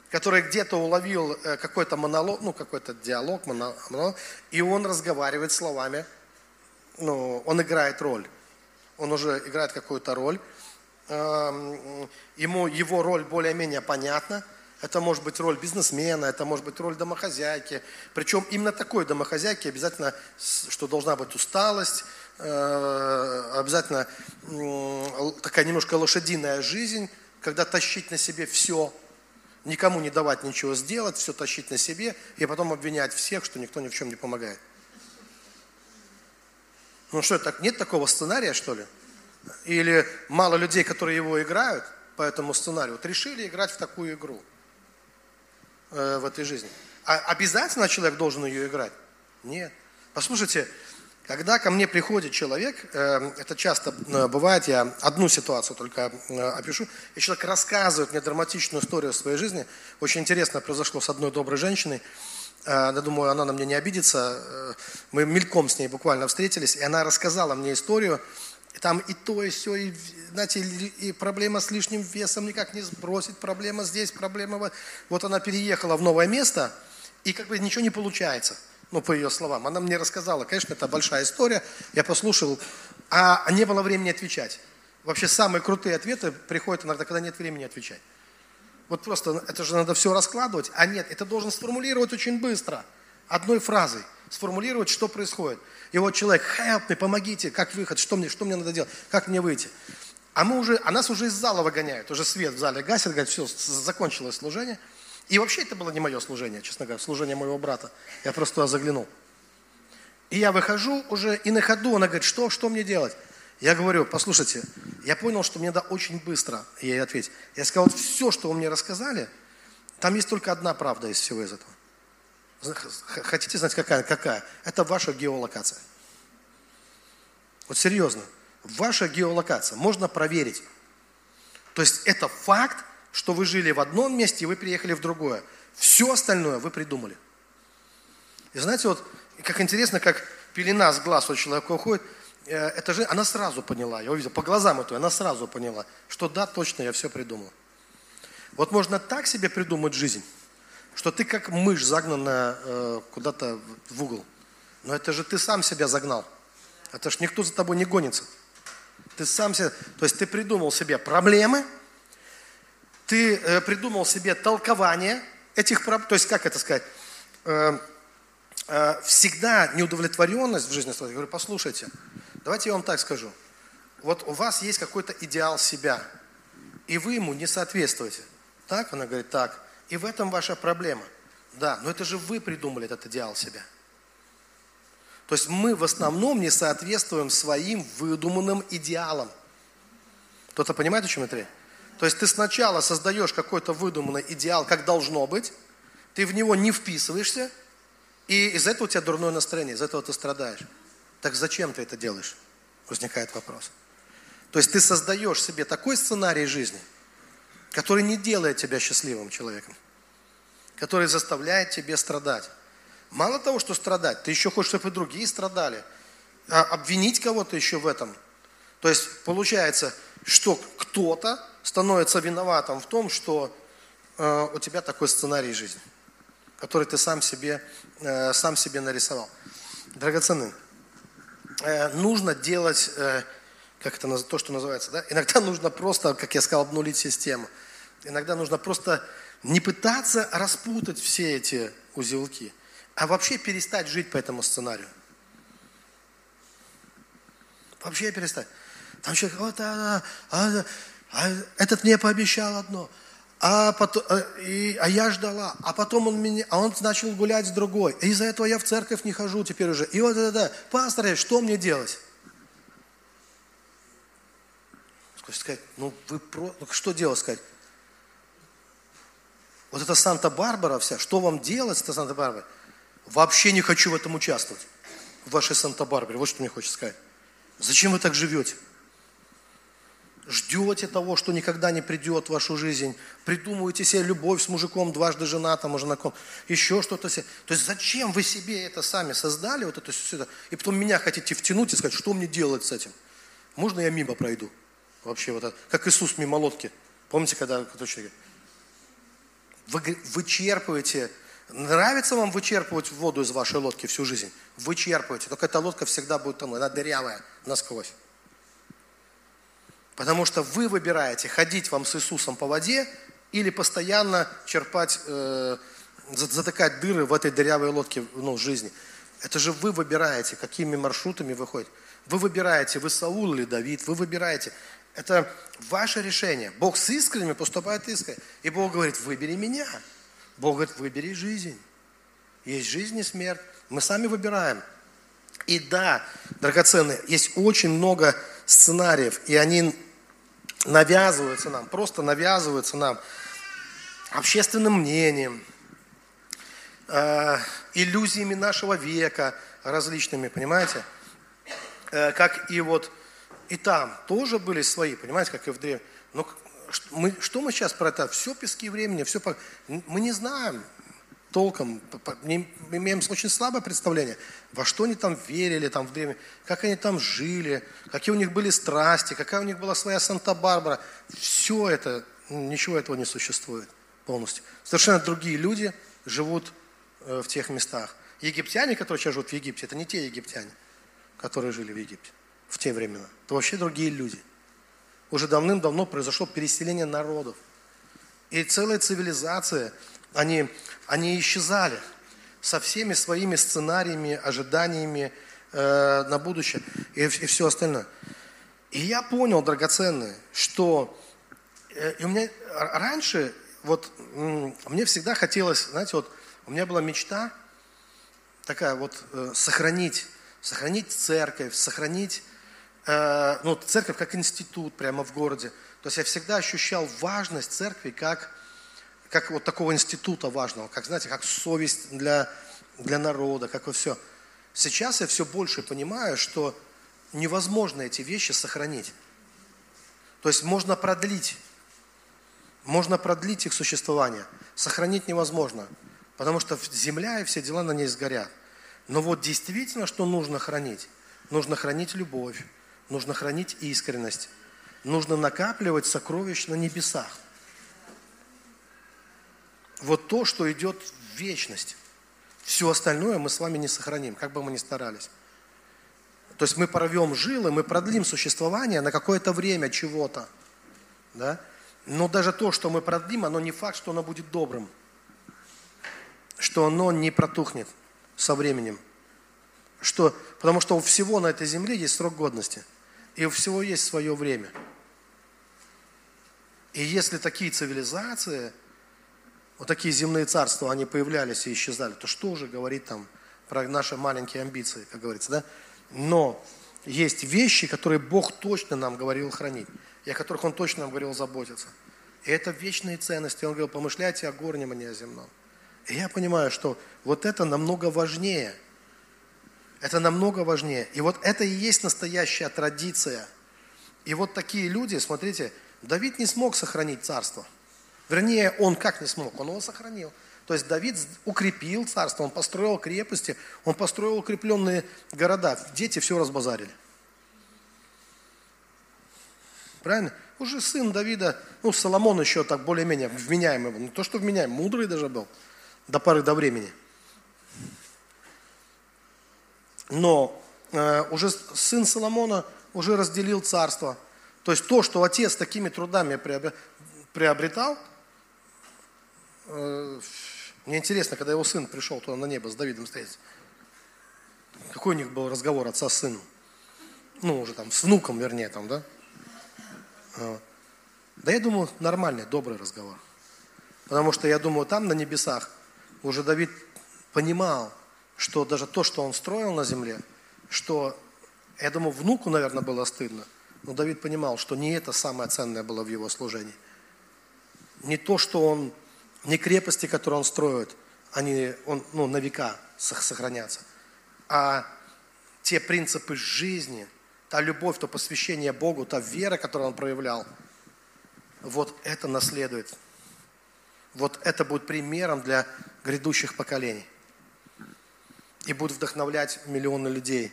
который где-то уловил э, какой-то монолог, ну какой-то диалог, монолог, и он разговаривает словами, ну, он играет роль, он уже играет какую-то роль, эм, ему его роль более-менее понятна, это может быть роль бизнесмена, это может быть роль домохозяйки. Причем именно такой домохозяйки обязательно, что должна быть усталость, Э, обязательно такая немножко лошадиная жизнь, когда тащить на себе все, никому не давать ничего сделать, все тащить на себе, и потом обвинять всех, что никто ни в чем не помогает. Ну что, так, нет такого сценария, что ли? Или мало людей, которые его играют по этому сценарию, вот решили играть в такую игру э, в этой жизни. А обязательно человек должен ее играть? Нет. Послушайте, когда ко мне приходит человек, э, это часто э, бывает, я одну ситуацию только э, опишу, и человек рассказывает мне драматичную историю своей жизни. Очень интересно произошло с одной доброй женщиной. Я думаю, она на меня не обидится. Мы мельком с ней буквально встретились, и она рассказала мне историю. Там и то, и все, и, знаете, и проблема с лишним весом никак не сбросить, проблема здесь, проблема... Вот она переехала в новое место, и как бы ничего не получается – ну, по ее словам. Она мне рассказала, конечно, это большая история, я послушал, а не было времени отвечать. Вообще самые крутые ответы приходят иногда, когда нет времени отвечать. Вот просто это же надо все раскладывать, а нет, это должен сформулировать очень быстро, одной фразой, сформулировать, что происходит. И вот человек, help me, помогите, как выход, что мне, что мне надо делать, как мне выйти. А мы уже, а нас уже из зала выгоняют, уже свет в зале гасит, говорит, все, закончилось служение – и вообще это было не мое служение, честно говоря, служение моего брата. Я просто туда заглянул. И я выхожу уже, и на ходу она говорит, что, что мне делать? Я говорю, послушайте, я понял, что мне надо очень быстро ей ответить. Я сказал, вот все, что вы мне рассказали, там есть только одна правда из всего из этого. Хотите знать, какая? Какая? Это ваша геолокация. Вот серьезно. Ваша геолокация. Можно проверить. То есть это факт, что вы жили в одном месте, и вы приехали в другое. Все остальное вы придумали. И знаете, вот как интересно, как пелена с глаз у человека уходит, э, это же, она сразу поняла, я увидел, по глазам эту, она сразу поняла, что да, точно, я все придумал. Вот можно так себе придумать жизнь, что ты как мышь загнана э, куда-то в угол. Но это же ты сам себя загнал. Это ж никто за тобой не гонится. Ты сам себя, то есть ты придумал себе проблемы – ты э, придумал себе толкование этих проблем, то есть как это сказать, э, э, всегда неудовлетворенность в жизни, я говорю, послушайте, давайте я вам так скажу. Вот у вас есть какой-то идеал себя, и вы ему не соответствуете. Так? Она говорит, так. И в этом ваша проблема. Да, но это же вы придумали этот идеал себя. То есть мы в основном не соответствуем своим выдуманным идеалам. Кто-то понимает, о чем это речь? То есть ты сначала создаешь какой-то выдуманный идеал, как должно быть, ты в него не вписываешься, и из этого у тебя дурное настроение, из этого ты страдаешь. Так зачем ты это делаешь? Возникает вопрос. То есть ты создаешь себе такой сценарий жизни, который не делает тебя счастливым человеком, который заставляет тебя страдать. Мало того, что страдать, ты еще хочешь, чтобы и другие страдали. А обвинить кого-то еще в этом. То есть получается, что кто-то становится виноватым в том, что э, у тебя такой сценарий жизни, который ты сам себе, э, сам себе нарисовал. Драгоценные, э, нужно делать, э, как это то, что называется, да? иногда нужно просто, как я сказал, обнулить систему. Иногда нужно просто не пытаться распутать все эти узелки, а вообще перестать жить по этому сценарию. Вообще перестать. Там человек, вот, а, а, а этот мне пообещал одно, а, потом, а, и, а я ждала, а потом он меня, а он начал гулять с другой. И из-за этого я в церковь не хожу теперь уже. И вот это, да, пастор, что мне делать? Сказать, ну вы про, ну, что делать сказать? Вот это Санта-Барбара вся, что вам делать, это Санта-Барбара? Вообще не хочу в этом участвовать, в вашей Санта-Барбаре. Вот что мне хочется сказать. Зачем вы так живете? Ждете того, что никогда не придет в вашу жизнь, придумываете себе любовь с мужиком, дважды женатым, женаком, еще что-то себе. То есть зачем вы себе это сами создали, вот это все, и потом меня хотите втянуть и сказать, что мне делать с этим? Можно я мимо пройду? Вообще вот это, как Иисус мимо лодки. Помните, когда кто человек? Вы вычерпываете, нравится вам вычерпывать воду из вашей лодки всю жизнь? Вычерпываете, только эта лодка всегда будет тонуть, она дырявая насквозь. Потому что вы выбираете, ходить вам с Иисусом по воде или постоянно черпать, э, затыкать дыры в этой дырявой лодке ну, жизни. Это же вы выбираете, какими маршрутами вы ходите. Вы выбираете, вы Саул или Давид, вы выбираете. Это ваше решение. Бог с искренними поступает искренне. И Бог говорит, выбери меня. Бог говорит, выбери жизнь. Есть жизнь и смерть. Мы сами выбираем. И да, драгоценные, есть очень много сценариев, и они навязываются нам, просто навязываются нам общественным мнением, э, иллюзиями нашего века различными, понимаете? Э, как и вот и там тоже были свои, понимаете, как и в древнем. Но мы, что мы сейчас про это? Все пески времени, все... Мы не знаем, толком, мы имеем очень слабое представление, во что они там верили там в древнем, как они там жили, какие у них были страсти, какая у них была своя Санта-Барбара. Все это, ничего этого не существует полностью. Совершенно другие люди живут э, в тех местах. Египтяне, которые сейчас живут в Египте, это не те египтяне, которые жили в Египте в те времена. Это вообще другие люди. Уже давным-давно произошло переселение народов. И целая цивилизация, они они исчезали со всеми своими сценариями, ожиданиями э, на будущее и, и все остальное. И я понял, драгоценное, что э, и у меня раньше, вот мне всегда хотелось, знаете, вот у меня была мечта такая вот э, сохранить, сохранить церковь, сохранить, э, ну, церковь как институт прямо в городе. То есть я всегда ощущал важность церкви как как вот такого института важного, как, знаете, как совесть для, для народа, как вот все. Сейчас я все больше понимаю, что невозможно эти вещи сохранить. То есть можно продлить, можно продлить их существование, сохранить невозможно, потому что земля и все дела на ней сгорят. Но вот действительно, что нужно хранить? Нужно хранить любовь, нужно хранить искренность, нужно накапливать сокровищ на небесах – вот то, что идет в вечность. Все остальное мы с вами не сохраним, как бы мы ни старались. То есть мы порвем жилы, мы продлим существование на какое-то время чего-то. Да? Но даже то, что мы продлим, оно не факт, что оно будет добрым. Что оно не протухнет. со временем. Что, потому что у всего на этой земле есть срок годности. И у всего есть свое время. И если такие цивилизации, вот такие земные царства, они появлялись и исчезали, то что уже говорить там про наши маленькие амбиции, как говорится, да? Но есть вещи, которые Бог точно нам говорил хранить, и о которых Он точно нам говорил заботиться. И это вечные ценности. Он говорил, помышляйте о горнем, а не о земном. И я понимаю, что вот это намного важнее. Это намного важнее. И вот это и есть настоящая традиция. И вот такие люди, смотрите, Давид не смог сохранить царство. Вернее, он как не смог? Он его сохранил. То есть Давид укрепил царство, он построил крепости, он построил укрепленные города. Дети все разбазарили. Правильно? Уже сын Давида, ну, Соломон еще так более-менее вменяемый был. Не то, что вменяемый, мудрый даже был до поры до времени. Но э, уже сын Соломона уже разделил царство. То есть то, что отец такими трудами приобретал, мне интересно, когда его сын пришел туда на небо с Давидом встретиться, какой у них был разговор отца с сыном? Ну, уже там, с внуком, вернее, там, да? А. Да я думаю, нормальный, добрый разговор. Потому что я думаю, там на небесах уже Давид понимал, что даже то, что он строил на земле, что, я думаю, внуку, наверное, было стыдно, но Давид понимал, что не это самое ценное было в его служении. Не то, что он, не крепости, которые он строит, они он, ну, на века сохранятся, а те принципы жизни, та любовь, то посвящение Богу, та вера, которую он проявлял, вот это наследует вот это будет примером для грядущих поколений. И будет вдохновлять миллионы людей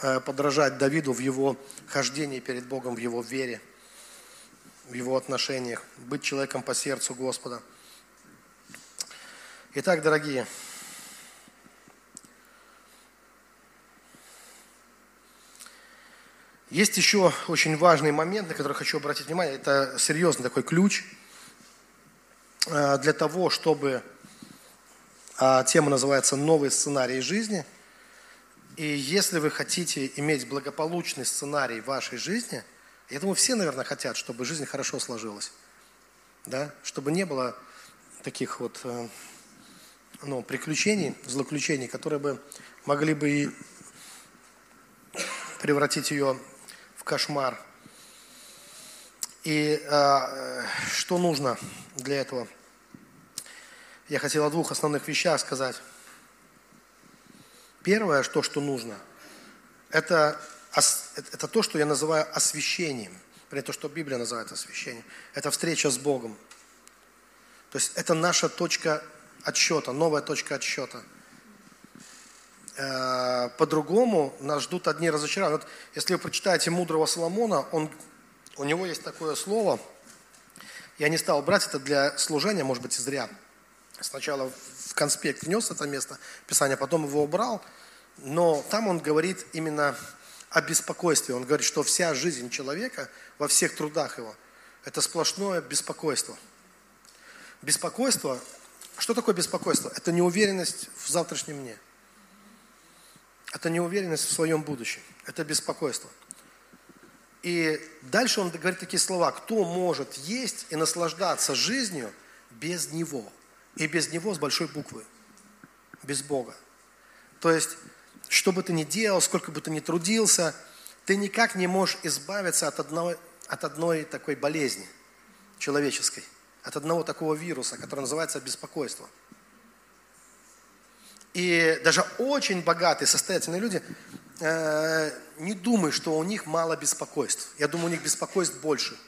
э, подражать Давиду в его хождении перед Богом, в его вере, в его отношениях, быть человеком по сердцу Господа. Итак, дорогие, есть еще очень важный момент, на который хочу обратить внимание. Это серьезный такой ключ – Э, для того, чтобы а, тема называется «Новый сценарий жизни». И если вы хотите иметь благополучный сценарий вашей жизни, я думаю, все, наверное, хотят, чтобы жизнь хорошо сложилась. Да? Чтобы не было таких вот э, ну, приключений, злоключений, которые бы могли бы и превратить ее в кошмар – и э, что нужно для этого? Я хотел о двух основных вещах сказать. Первое, что, что нужно, это, это то, что я называю освящением. Или то, что Библия называет освящением. Это встреча с Богом. То есть это наша точка отсчета, новая точка отсчета. Э, по-другому нас ждут одни разочарования. Вот если вы прочитаете «Мудрого Соломона», он у него есть такое слово, я не стал брать это для служения, может быть, и зря. Сначала в конспект внес это место Писания, потом его убрал, но там он говорит именно о беспокойстве. Он говорит, что вся жизнь человека во всех трудах его – это сплошное беспокойство. Беспокойство, что такое беспокойство? Это неуверенность в завтрашнем дне. Это неуверенность в своем будущем. Это беспокойство – и дальше он говорит такие слова, кто может есть и наслаждаться жизнью без Него. И без Него с большой буквы, без Бога. То есть, что бы ты ни делал, сколько бы ты ни трудился, ты никак не можешь избавиться от одной, от одной такой болезни человеческой, от одного такого вируса, который называется беспокойство. И даже очень богатые, состоятельные люди Э, не думай, что у них мало беспокойств. Я думаю, у них беспокойств больше.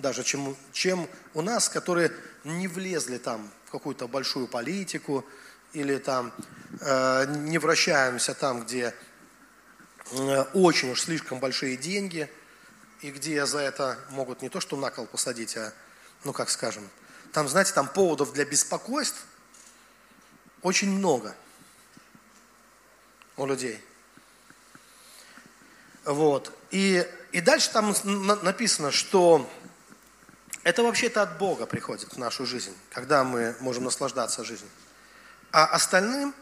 Даже чем, чем у нас, которые не влезли там в какую-то большую политику или там э, не вращаемся там, где э, очень уж слишком большие деньги и где за это могут не то что на кол посадить, а, ну как скажем, там, знаете, там поводов для беспокойств очень много у людей. Вот. И, и дальше там написано, что это вообще-то от Бога приходит в нашу жизнь, когда мы можем наслаждаться жизнью. А остальным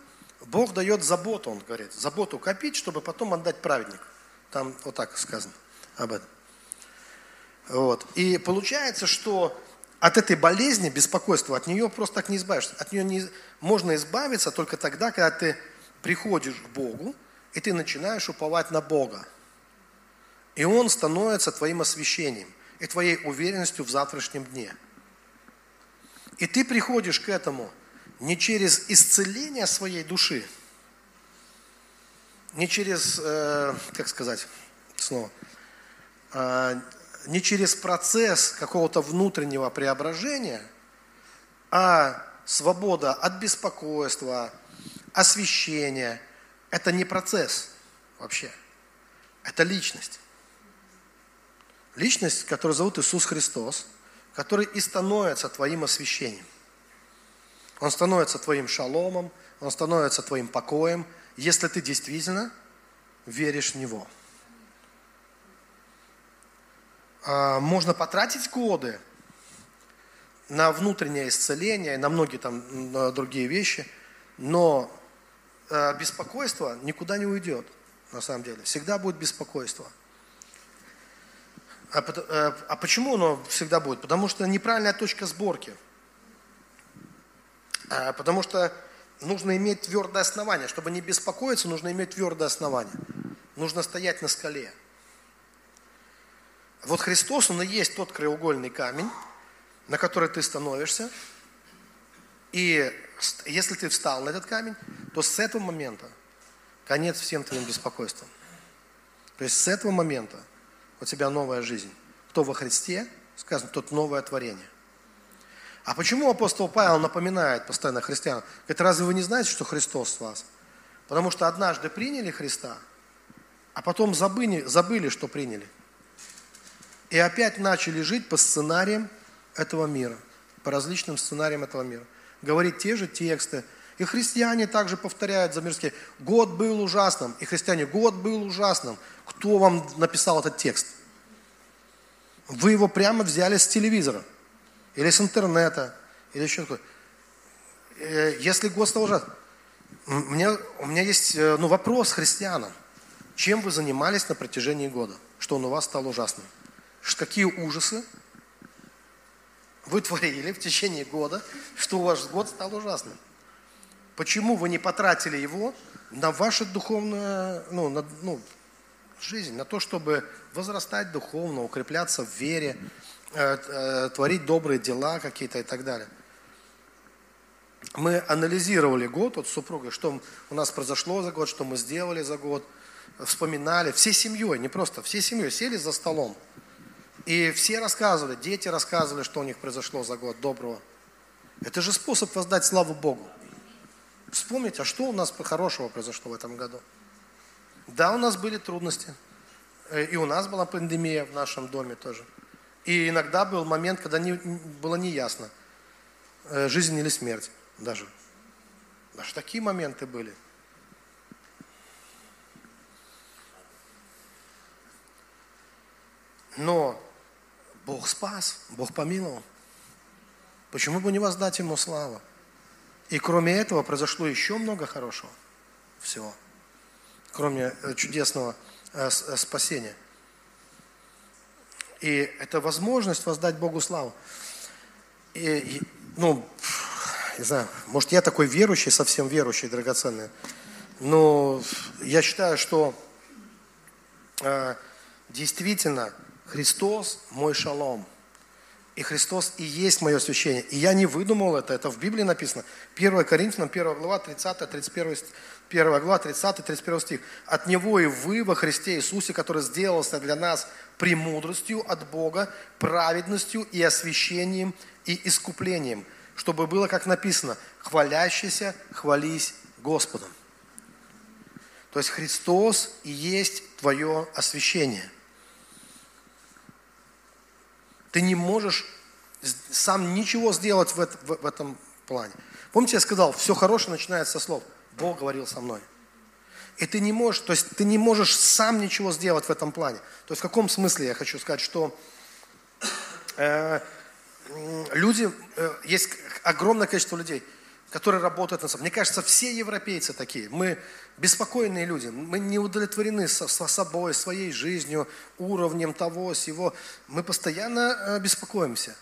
Бог дает заботу, он говорит, заботу копить, чтобы потом отдать праведнику. Там вот так сказано об этом. Вот. И получается, что от этой болезни, беспокойства, от нее просто так не избавишься. От нее не, можно избавиться только тогда, когда ты приходишь к Богу, и ты начинаешь уповать на Бога. И Он становится твоим освящением и твоей уверенностью в завтрашнем дне. И ты приходишь к этому не через исцеление своей души, не через, э, как сказать снова, э, не через процесс какого-то внутреннего преображения, а свобода от беспокойства, освящения. Это не процесс вообще. Это личность. Личность, которую зовут Иисус Христос, который и становится твоим освящением. Он становится твоим шаломом, он становится твоим покоем, если ты действительно веришь в Него. А, можно потратить годы на внутреннее исцеление, на многие там на другие вещи, но а, беспокойство никуда не уйдет, на самом деле. Всегда будет беспокойство. А, а, а почему оно всегда будет? Потому что неправильная точка сборки. А, потому что нужно иметь твердое основание. Чтобы не беспокоиться, нужно иметь твердое основание. Нужно стоять на скале. Вот Христос, Он и есть тот краеугольный камень, на который ты становишься. И если ты встал на этот камень, то с этого момента конец всем твоим беспокойствам. То есть с этого момента у тебя новая жизнь. Кто во Христе, сказано, тот новое творение. А почему апостол Павел напоминает постоянно христианам? Говорит, разве вы не знаете, что Христос с вас? Потому что однажды приняли Христа, а потом забыли, забыли что приняли. И опять начали жить по сценариям этого мира, по различным сценариям этого мира. Говорить те же тексты. И христиане также повторяют за мирские. Год был ужасным. И христиане, год был ужасным. Кто вам написал этот текст? Вы его прямо взяли с телевизора. Или с интернета. Или еще такое. Э, если год стал ужасным. У меня, у меня есть э, ну, вопрос христианам. Чем вы занимались на протяжении года, что он у вас стал ужасным? Какие ужасы вы творили в течение года, что у вас год стал ужасным. Почему вы не потратили его на вашу духовную ну, на, ну, жизнь, на то, чтобы возрастать духовно, укрепляться в вере, э, э, творить добрые дела какие-то и так далее. Мы анализировали год вот с супругой, что у нас произошло за год, что мы сделали за год, вспоминали, всей семьей, не просто, всей семьей сели за столом – и все рассказывали, дети рассказывали, что у них произошло за год доброго. Это же способ воздать славу Богу. Вспомнить, а что у нас хорошего произошло в этом году? Да, у нас были трудности. Э, и у нас была пандемия в нашем доме тоже. И иногда был момент, когда не, было неясно, э, жизнь или смерть даже. Даже такие моменты были. Но Бог спас, Бог помиловал. Почему бы не воздать Ему славу? И кроме этого произошло еще много хорошего всего, кроме э, чудесного э, э, спасения. И это возможность воздать Богу славу. И, ну, не знаю, может, я такой верующий, совсем верующий, драгоценный, но я считаю, что э, действительно Христос мой шалом. И Христос и есть мое освящение. И я не выдумал это, это в Библии написано. 1 Коринфянам, 1 глава, 30, 31, 1 глава, 30, 31 стих. «От Него и вы во Христе Иисусе, который сделался для нас премудростью от Бога, праведностью и освящением и искуплением, чтобы было, как написано, хвалящийся, хвались Господом». То есть Христос и есть твое освящение. Ты не можешь сам ничего сделать в, это, в, в этом плане. Помните, я сказал, все хорошее начинается со слов. Бог говорил со мной. И ты не можешь, то есть ты не можешь сам ничего сделать в этом плане. То есть в каком смысле я хочу сказать, что э, люди, э, есть огромное количество людей, который работает на самом. Мне кажется, все европейцы такие. Мы беспокойные люди. Мы не удовлетворены со, со собой, своей жизнью, уровнем того, сего. Мы постоянно э, беспокоимся.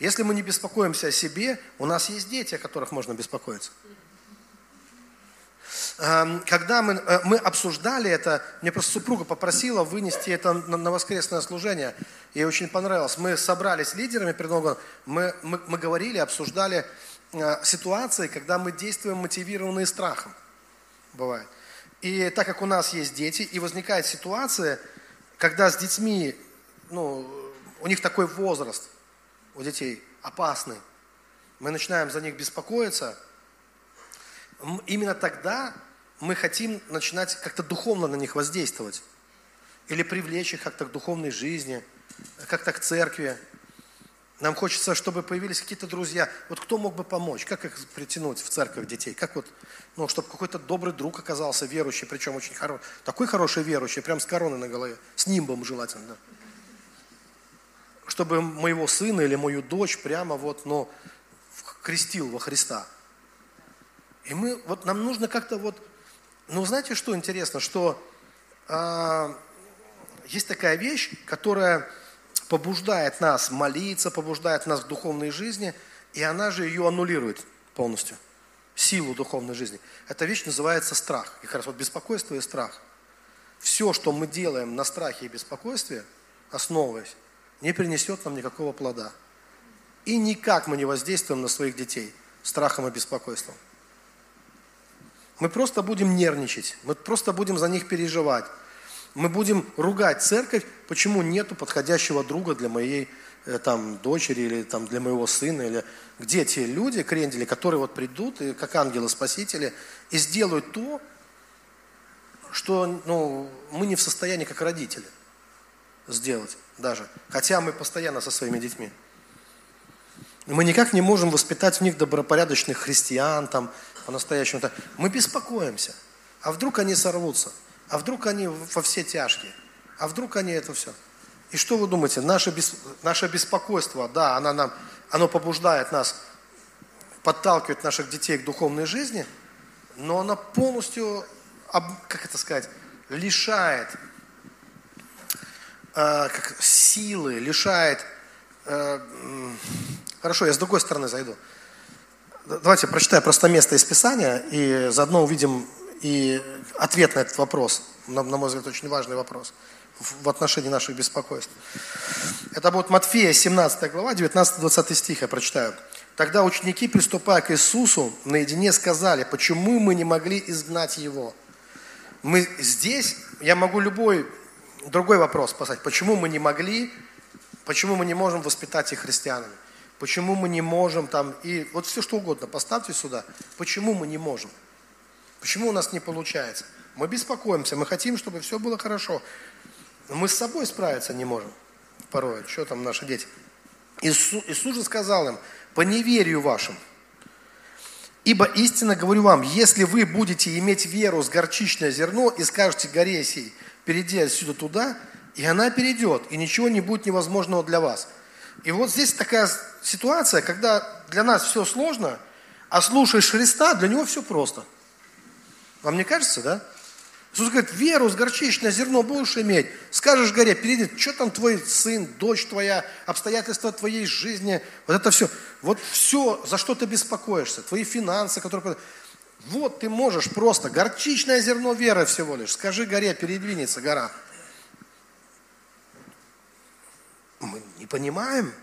Если мы не беспокоимся о себе, у нас есть дети, о которых можно беспокоиться. Эм, когда мы, э, мы обсуждали это, мне просто супруга попросила вынести это на воскресное служение. Ей очень понравилось. Мы собрались лидерами перед Новым мы, мы, мы говорили, обсуждали ситуации, когда мы действуем мотивированные страхом. Бывает. И так как у нас есть дети, и возникает ситуация, когда с детьми, ну, у них такой возраст, у детей опасный, мы начинаем за них беспокоиться – именно тогда мы хотим начинать как-то духовно на них воздействовать. Или привлечь их как-то к духовной жизни, как-то к церкви. Нам хочется, чтобы появились какие-то друзья. Вот кто мог бы помочь? Как их притянуть в церковь детей? Как вот, ну, чтобы какой-то добрый друг оказался верующий, причем очень хороший. Такой хороший верующий, прям с короной на голове. С нимбом желательно, да. Чтобы моего сына или мою дочь прямо вот, ну, крестил во Христа. И мы, вот нам нужно как-то вот, ну знаете, что интересно, что э, есть такая вещь, которая побуждает нас молиться, побуждает нас к духовной жизни, и она же ее аннулирует полностью, силу духовной жизни. Эта вещь называется страх. И как раз вот беспокойство и страх. Все, что мы делаем на страхе и беспокойстве, основываясь, не принесет нам никакого плода. И никак мы не воздействуем на своих детей страхом и беспокойством. Мы просто будем нервничать, мы просто будем за них переживать. Мы будем ругать церковь, почему нету подходящего друга для моей э, там, дочери или там, для моего сына. Или... Где те люди, крендели, которые вот придут, и, как ангелы-спасители, и сделают то, что ну, мы не в состоянии как родители сделать даже. Хотя мы постоянно со своими детьми. Мы никак не можем воспитать в них добропорядочных христиан, там, по-настоящему. Мы беспокоимся. А вдруг они сорвутся? А вдруг они во все тяжкие? А вдруг они это все? И что вы думаете? Наше, бес... наше беспокойство, да, оно, нам, оно побуждает нас, подталкивает наших детей к духовной жизни, но оно полностью, как это сказать, лишает э, как, силы, лишает... Э, хорошо, я с другой стороны зайду. Давайте прочитаю просто место из Писания и заодно увидим и ответ на этот вопрос. На, на мой взгляд, очень важный вопрос в отношении наших беспокойств. Это будет Матфея, 17 глава, 19-20 стих, я прочитаю. Тогда ученики, приступая к Иисусу, наедине сказали, почему мы не могли изгнать Его? Мы здесь, я могу любой другой вопрос поставить, почему мы не могли, почему мы не можем воспитать их христианами? Почему мы не можем там, и вот все что угодно поставьте сюда. Почему мы не можем? Почему у нас не получается? Мы беспокоимся, мы хотим, чтобы все было хорошо. Но мы с собой справиться не можем порой. Что там наши дети? Иисус, Иисус же сказал им, по неверию вашим. Ибо истинно говорю вам, если вы будете иметь веру с горчичное зерно и скажете горе сей, перейди отсюда туда, и она перейдет, и ничего не будет невозможного для вас – и вот здесь такая ситуация, когда для нас все сложно, а слушаешь Христа, для него все просто. Вам не кажется, да? Иисус говорит, веру с горчичное зерно будешь иметь. Скажешь горе, перейди, что там твой сын, дочь твоя, обстоятельства твоей жизни, вот это все. Вот все, за что ты беспокоишься, твои финансы, которые... Вот ты можешь просто, горчичное зерно веры всего лишь. Скажи горе, передвинется гора. Мы не понимаем.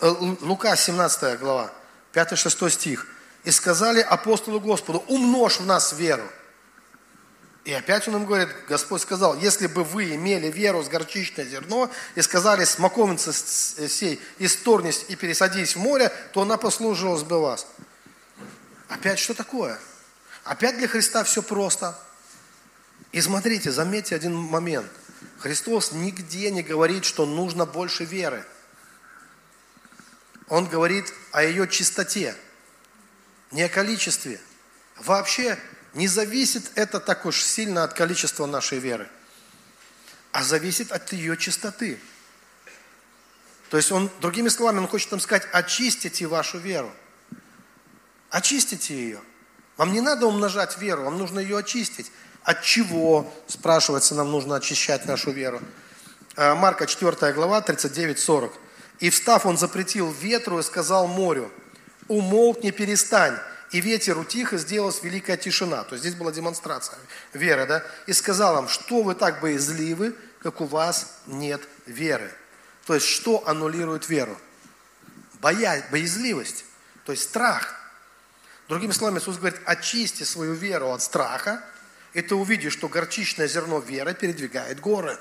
Э, Лука, 17 глава, 5-6 стих. «И сказали апостолу Господу, умножь в нас веру». И опять он им говорит, Господь сказал, если бы вы имели веру с горчичное зерно и сказали, смоковница сей, исторнись и пересадись в море, то она послужилась бы вас. Опять что такое? Опять для Христа все просто. И смотрите, заметьте один момент. Христос нигде не говорит, что нужно больше веры. Он говорит о ее чистоте, не о количестве. Вообще не зависит это так уж сильно от количества нашей веры, а зависит от ее чистоты. То есть он, другими словами, он хочет нам сказать, очистите вашу веру. Очистите ее. Вам не надо умножать веру, вам нужно ее очистить. От чего, спрашивается, нам нужно очищать нашу веру? Э, Марка 4 глава, 39-40. «И встав, он запретил ветру и сказал морю, умолкни, перестань. И ветер утих, и сделалась великая тишина». То есть здесь была демонстрация веры, да? «И сказал им, что вы так боязливы, как у вас нет веры». То есть что аннулирует веру? Боя... Боязливость, то есть страх. Другими словами, Иисус говорит, очисти свою веру от страха, и ты увидишь, что горчичное зерно веры передвигает горы.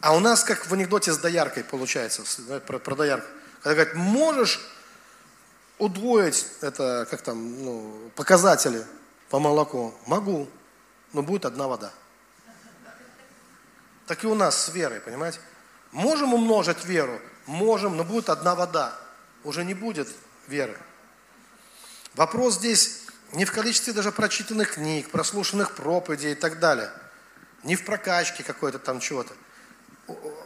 А у нас, как в анекдоте с дояркой получается, про, про доярку. Когда говорят, можешь удвоить это, как там, ну, показатели по молоку? Могу, но будет одна вода. Так и у нас с верой, понимаете? Можем умножить веру? Можем, но будет одна вода. Уже не будет веры. Вопрос здесь не в количестве даже прочитанных книг, прослушанных проповедей и так далее. Не в прокачке какой-то там чего-то.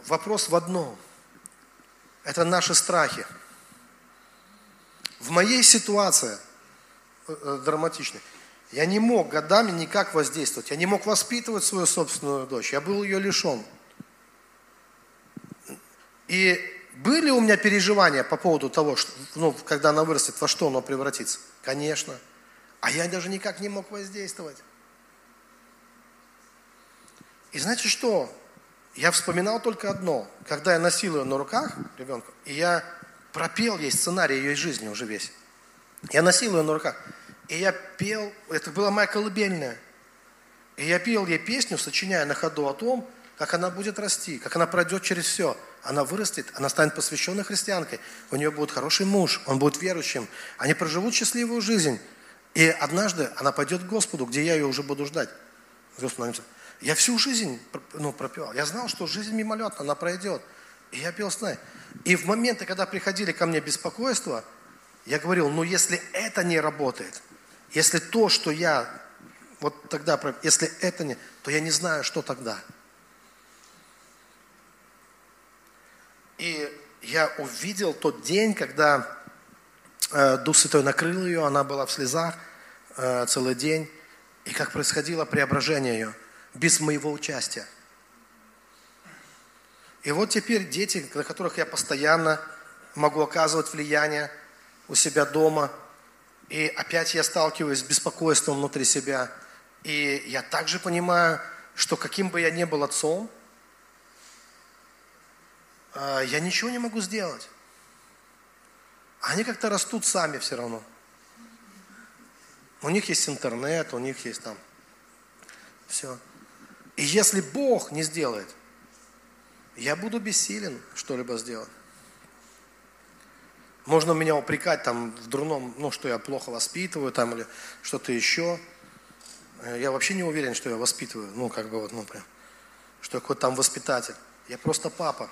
Вопрос в одном. Это наши страхи. В моей ситуации э, э, драматичной, я не мог годами никак воздействовать. Я не мог воспитывать свою собственную дочь. Я был ее лишен. И были у меня переживания по поводу того, что, ну, когда она вырастет, во что она превратится? Конечно. А я даже никак не мог воздействовать. И знаете что? Я вспоминал только одно. Когда я носил ее на руках, ребенка, и я пропел ей сценарий ее жизни уже весь. Я носил ее на руках. И я пел, это была моя колыбельная. И я пел ей песню, сочиняя на ходу о том, как она будет расти, как она пройдет через все. Она вырастет, она станет посвященной христианкой. У нее будет хороший муж, он будет верующим. Они проживут счастливую жизнь. И однажды она пойдет к Господу, где я ее уже буду ждать. Я всю жизнь ну, пропевал. Я знал, что жизнь мимолетна, она пройдет. И я пел с ней. И в моменты, когда приходили ко мне беспокойства, я говорил, ну если это не работает, если то, что я вот тогда, если это не, то я не знаю, что тогда. И я увидел тот день, когда э, Дух Святой накрыл ее, она была в слезах э, целый день, и как происходило преображение ее, без моего участия. И вот теперь дети, на которых я постоянно могу оказывать влияние у себя дома, и опять я сталкиваюсь с беспокойством внутри себя, и я также понимаю, что каким бы я ни был отцом, а, я ничего не могу сделать. Они как-то растут сами все равно. У них есть интернет, у них есть там все. И если Бог не сделает, я буду бессилен что-либо сделать. Можно меня упрекать там в дурном, ну, что я плохо воспитываю там или что-то еще. Я вообще не уверен, что я воспитываю, ну, как бы вот, ну, прям, что я какой-то там воспитатель. Я просто папа.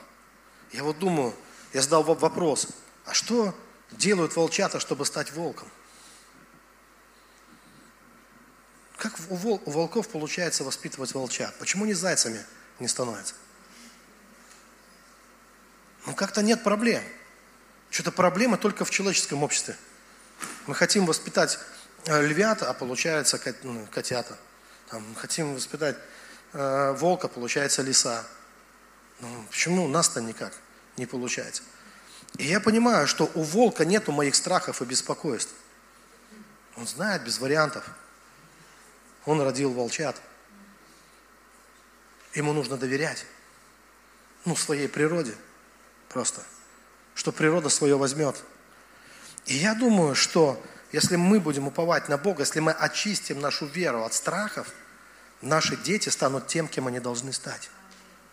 Я вот думаю, я задал вопрос, а что делают волчата, чтобы стать волком? Как у волков получается воспитывать волчат? Почему не зайцами не становятся? Ну, как-то нет проблем. Что-то проблема только в человеческом обществе. Мы хотим воспитать э, львят, а получается ну, котята. Там, хотим воспитать э, волка, получается лиса. Ну, почему у нас-то никак? не получается. И я понимаю, что у волка нету моих страхов и беспокойств. Он знает без вариантов. Он родил волчат. Ему нужно доверять. Ну, своей природе просто. Что природа свое возьмет. И я думаю, что если мы будем уповать на Бога, если мы очистим нашу веру от страхов, наши дети станут тем, кем они должны стать.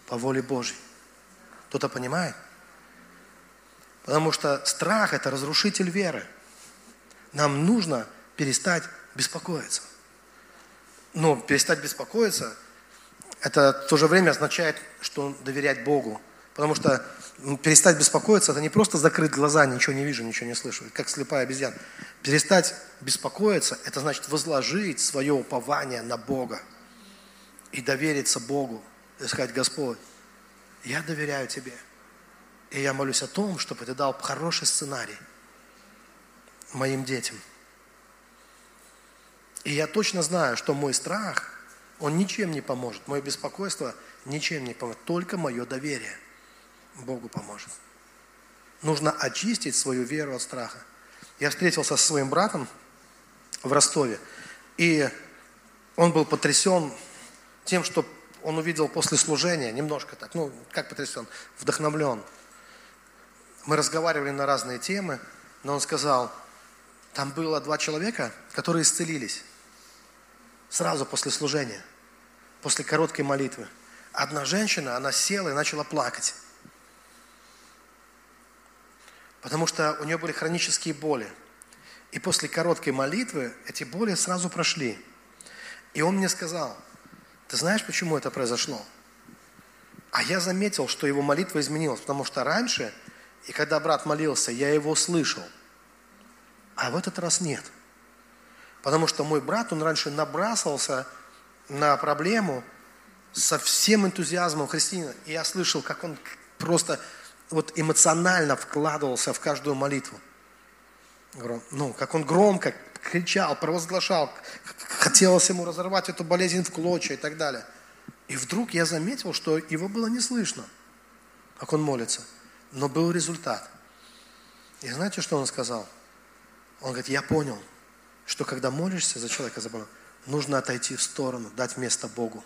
По воле Божьей. Кто-то понимает? Потому что страх – это разрушитель веры. Нам нужно перестать беспокоиться. Но перестать беспокоиться – это в то же время означает, что доверять Богу. Потому что перестать беспокоиться – это не просто закрыть глаза, ничего не вижу, ничего не слышу, как слепая обезьяна. Перестать беспокоиться – это значит возложить свое упование на Бога и довериться Богу. И сказать, Господь, я доверяю Тебе – и я молюсь о том, чтобы ты дал хороший сценарий. моим детям. И я точно знаю, что мой страх, он ничем не поможет. Мое беспокойство ничем не поможет. Только мое доверие Богу поможет. Нужно очистить свою веру от страха. Я встретился со своим братом в Ростове, и он был потрясен тем, что он увидел после служения, немножко так, ну, как потрясен, вдохновлен. Мы разговаривали на разные темы, но он сказал, там было два человека, которые исцелились сразу после служения, после короткой молитвы. Одна женщина, она села и начала плакать. Потому что у нее были хронические боли. И после короткой молитвы эти боли сразу прошли. И он мне сказал, ты знаешь, почему это произошло? А я заметил, что его молитва изменилась, потому что раньше, и когда брат молился, я его слышал. А в этот раз нет. Потому что мой брат, он раньше набрасывался на проблему со всем энтузиазмом христианина. И я слышал, как он просто вот эмоционально вкладывался в каждую молитву. Ну, как он громко кричал, провозглашал, хотелось ему разорвать эту болезнь в клочья и так далее. И вдруг я заметил, что его было не слышно, как он молится. Но был результат. И знаете, что он сказал? Он говорит, я понял, что когда молишься за человека заболел, нужно отойти в сторону, дать место Богу.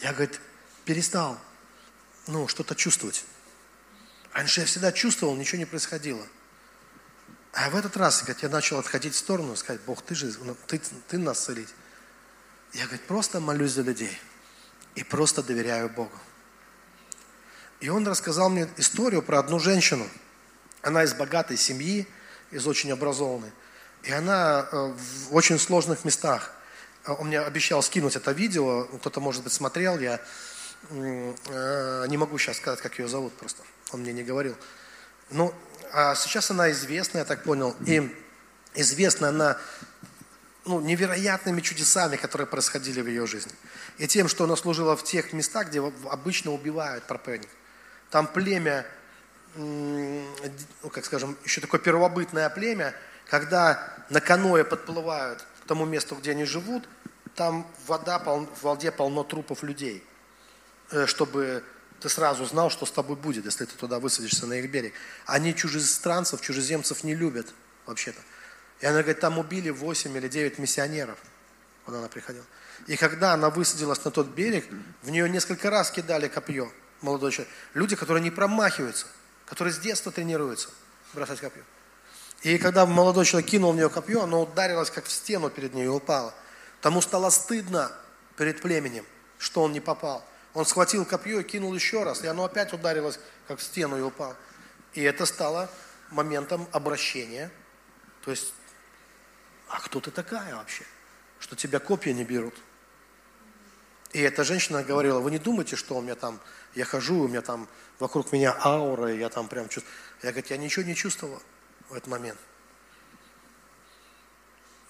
Я, говорит, перестал, ну, что-то чувствовать. Раньше я всегда чувствовал, ничего не происходило. А в этот раз, говорит, я начал отходить в сторону сказать, Бог, ты же, ну, ты, ты нас целить. Я, говорит, просто молюсь за людей и просто доверяю Богу. И он рассказал мне историю про одну женщину. Она из богатой семьи, из очень образованной. И она э, в очень сложных местах. Он мне обещал скинуть это видео, кто-то, может быть, смотрел, я э, не могу сейчас сказать, как ее зовут просто он мне не говорил. Ну, а сейчас она известна, я так понял, и известна она ну, невероятными чудесами, которые происходили в ее жизни. И тем, что она служила в тех местах, где обычно убивают проповедник. Там племя, ну, как скажем, еще такое первобытное племя, когда на каное подплывают к тому месту, где они живут, там вода, в воде полно трупов людей, э, чтобы ты сразу знал, что с тобой будет, если ты туда высадишься на их берег. Они чужестранцев, чужеземцев не любят вообще-то. И она говорит, там убили 8 или 9 миссионеров, когда она приходила. И когда она высадилась на тот берег, в нее несколько раз кидали копье, молодой человек. Люди, которые не промахиваются, которые с детства тренируются бросать копье. И когда молодой человек кинул в нее копье, оно ударилось как в стену перед ней и упало. Тому стало стыдно перед племенем, что он не попал. Он схватил копье и кинул еще раз, и оно опять ударилось, как в стену и упало. И это стало моментом обращения. То есть, а кто ты такая вообще, что тебя копья не берут? И эта женщина говорила, вы не думайте, что у меня там, я хожу, у меня там вокруг меня аура, и я там прям чувствую. Я говорю, я ничего не чувствовала в этот момент.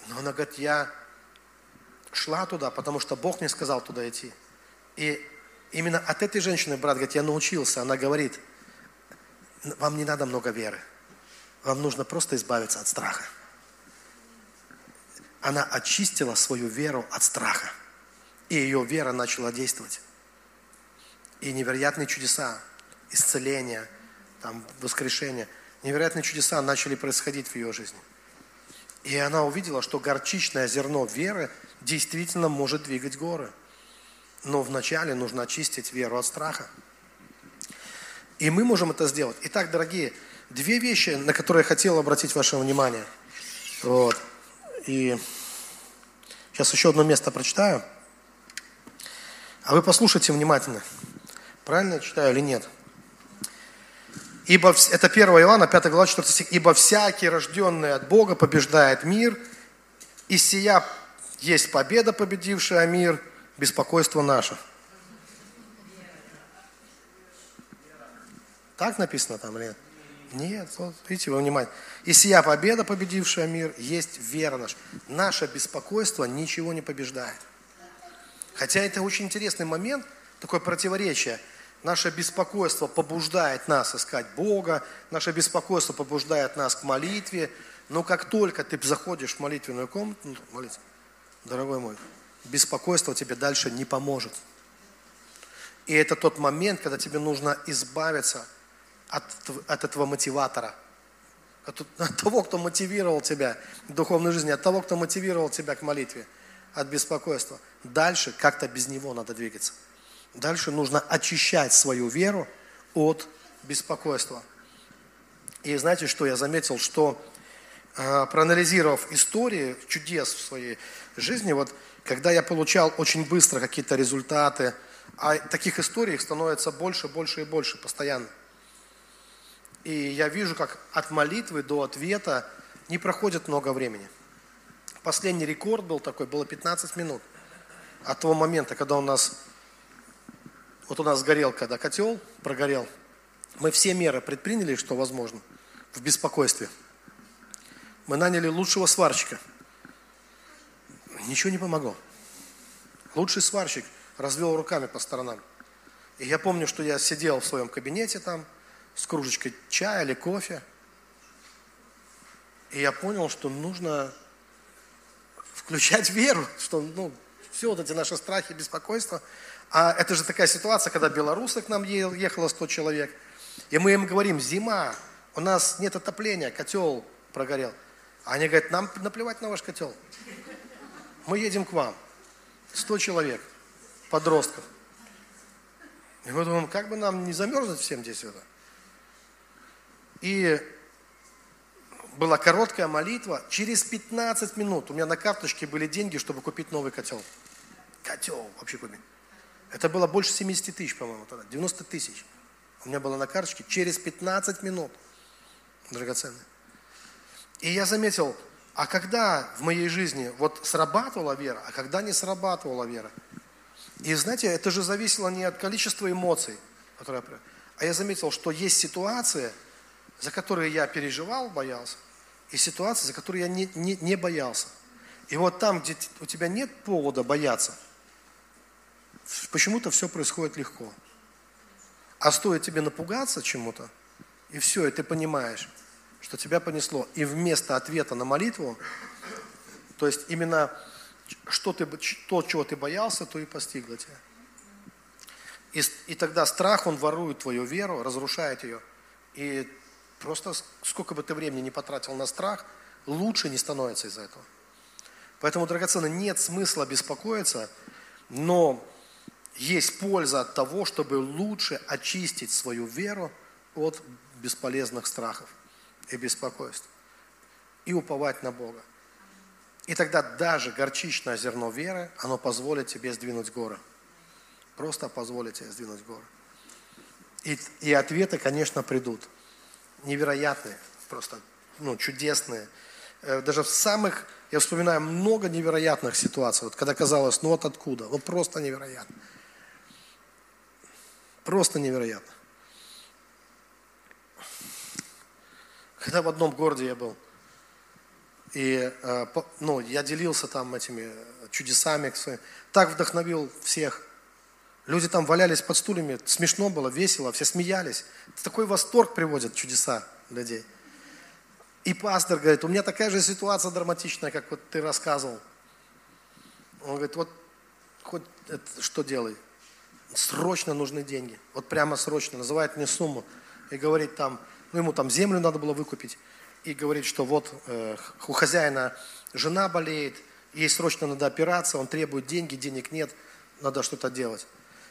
Но она говорит, я шла туда, потому что Бог мне сказал туда идти. И Именно от этой женщины, брат, говорит, я научился. Она говорит, вам не надо много веры. Вам нужно просто избавиться от страха. Она очистила свою веру от страха. И ее вера начала действовать. И невероятные чудеса, исцеления, там, воскрешения, невероятные чудеса начали происходить в ее жизни. И она увидела, что горчичное зерно веры действительно может двигать горы. Но вначале нужно очистить веру от страха. И мы можем это сделать. Итак, дорогие, две вещи, на которые я хотел обратить ваше внимание. Вот. И сейчас еще одно место прочитаю. А вы послушайте внимательно. Правильно я читаю или нет? Ибо, это 1 Иоанна, 5 глава, 4 стих. «Ибо всякий, рожденный от Бога, побеждает мир, и сия есть победа, победившая мир, беспокойство наше. Так написано там или нет? Нет, вот, видите, вы внимание. И сия победа, победившая мир, есть вера наша. Наше беспокойство ничего не побеждает. Хотя это очень интересный момент, такое противоречие. Наше беспокойство побуждает нас искать Бога, наше беспокойство побуждает нас к молитве, Но как только ты заходишь в молитвенную комнату, молиться, дорогой мой, беспокойство тебе дальше не поможет. И это тот момент, когда тебе нужно избавиться от, от этого мотиватора, от, от того, кто мотивировал тебя к духовной жизни, от того, кто мотивировал тебя к молитве, от беспокойства. Дальше как-то без него надо двигаться. Дальше нужно очищать свою веру от беспокойства. И знаете, что я заметил, что э, проанализировав истории чудес в своей жизни, вот когда я получал очень быстро какие-то результаты, а таких историй становится больше, больше и больше постоянно. И я вижу, как от молитвы до ответа не проходит много времени. Последний рекорд был такой, было 15 минут. От того момента, когда у нас, вот у нас сгорел, когда котел прогорел, мы все меры предприняли, что возможно, в беспокойстве. Мы наняли лучшего сварщика. Ничего не помогло. Лучший сварщик развел руками по сторонам. И я помню, что я сидел в своем кабинете там с кружечкой чая или кофе. И я понял, что нужно включать веру, что ну, все вот эти наши страхи, беспокойства. А это же такая ситуация, когда белорусы к нам ехало 100 человек. И мы им говорим, зима, у нас нет отопления, котел прогорел. А они говорят, нам наплевать на ваш котел. Мы едем к вам. 100 человек подростков. И мы думаем, как бы нам не замерзнуть всем здесь это. И была короткая молитва. Через 15 минут у меня на карточке были деньги, чтобы купить новый котел. Котел вообще купить. Это было больше 70 тысяч, по-моему, тогда. 90 тысяч. У меня было на карточке через 15 минут. Драгоценные. И я заметил, а когда в моей жизни вот срабатывала вера, а когда не срабатывала вера – и знаете, это же зависело не от количества эмоций, которые я... А я заметил, что есть ситуации, за которые я переживал, боялся, и ситуации, за которые я не, не, не боялся. И вот там, где у тебя нет повода бояться, почему-то все происходит легко. А стоит тебе напугаться чему-то, и все, и ты понимаешь, что тебя понесло. И вместо ответа на молитву, то есть именно что ты, то, чего ты боялся, то и постигло тебя. И, и тогда страх, он ворует твою веру, разрушает ее. И просто сколько бы ты времени не потратил на страх, лучше не становится из-за этого. Поэтому, драгоценный, нет смысла беспокоиться, но есть польза от того, чтобы лучше очистить свою веру от бесполезных страхов и беспокойств и уповать на Бога. И тогда даже горчичное зерно веры, оно позволит тебе сдвинуть горы. Просто позволит тебе сдвинуть горы. И, и ответы, конечно, придут. Невероятные, просто ну, чудесные. Э, даже в самых, я вспоминаю много невероятных ситуаций, вот когда казалось, ну вот откуда, вот просто невероятно. Просто невероятно. Когда в одном городе я был, и э, ну, я делился там этими чудесами. Так вдохновил всех. Люди там валялись под стульями, смешно было, весело, все смеялись. Такой восторг приводит чудеса людей. И пастор говорит, у меня такая же ситуация драматичная, как вот ты рассказывал. Он говорит, вот хоть это, что делай, срочно нужны деньги, вот прямо срочно, называет мне сумму и говорит там, ну ему там землю надо было выкупить, и говорит, что вот э, у хозяина жена болеет, ей срочно надо опираться, он требует деньги, денег нет, надо что-то делать.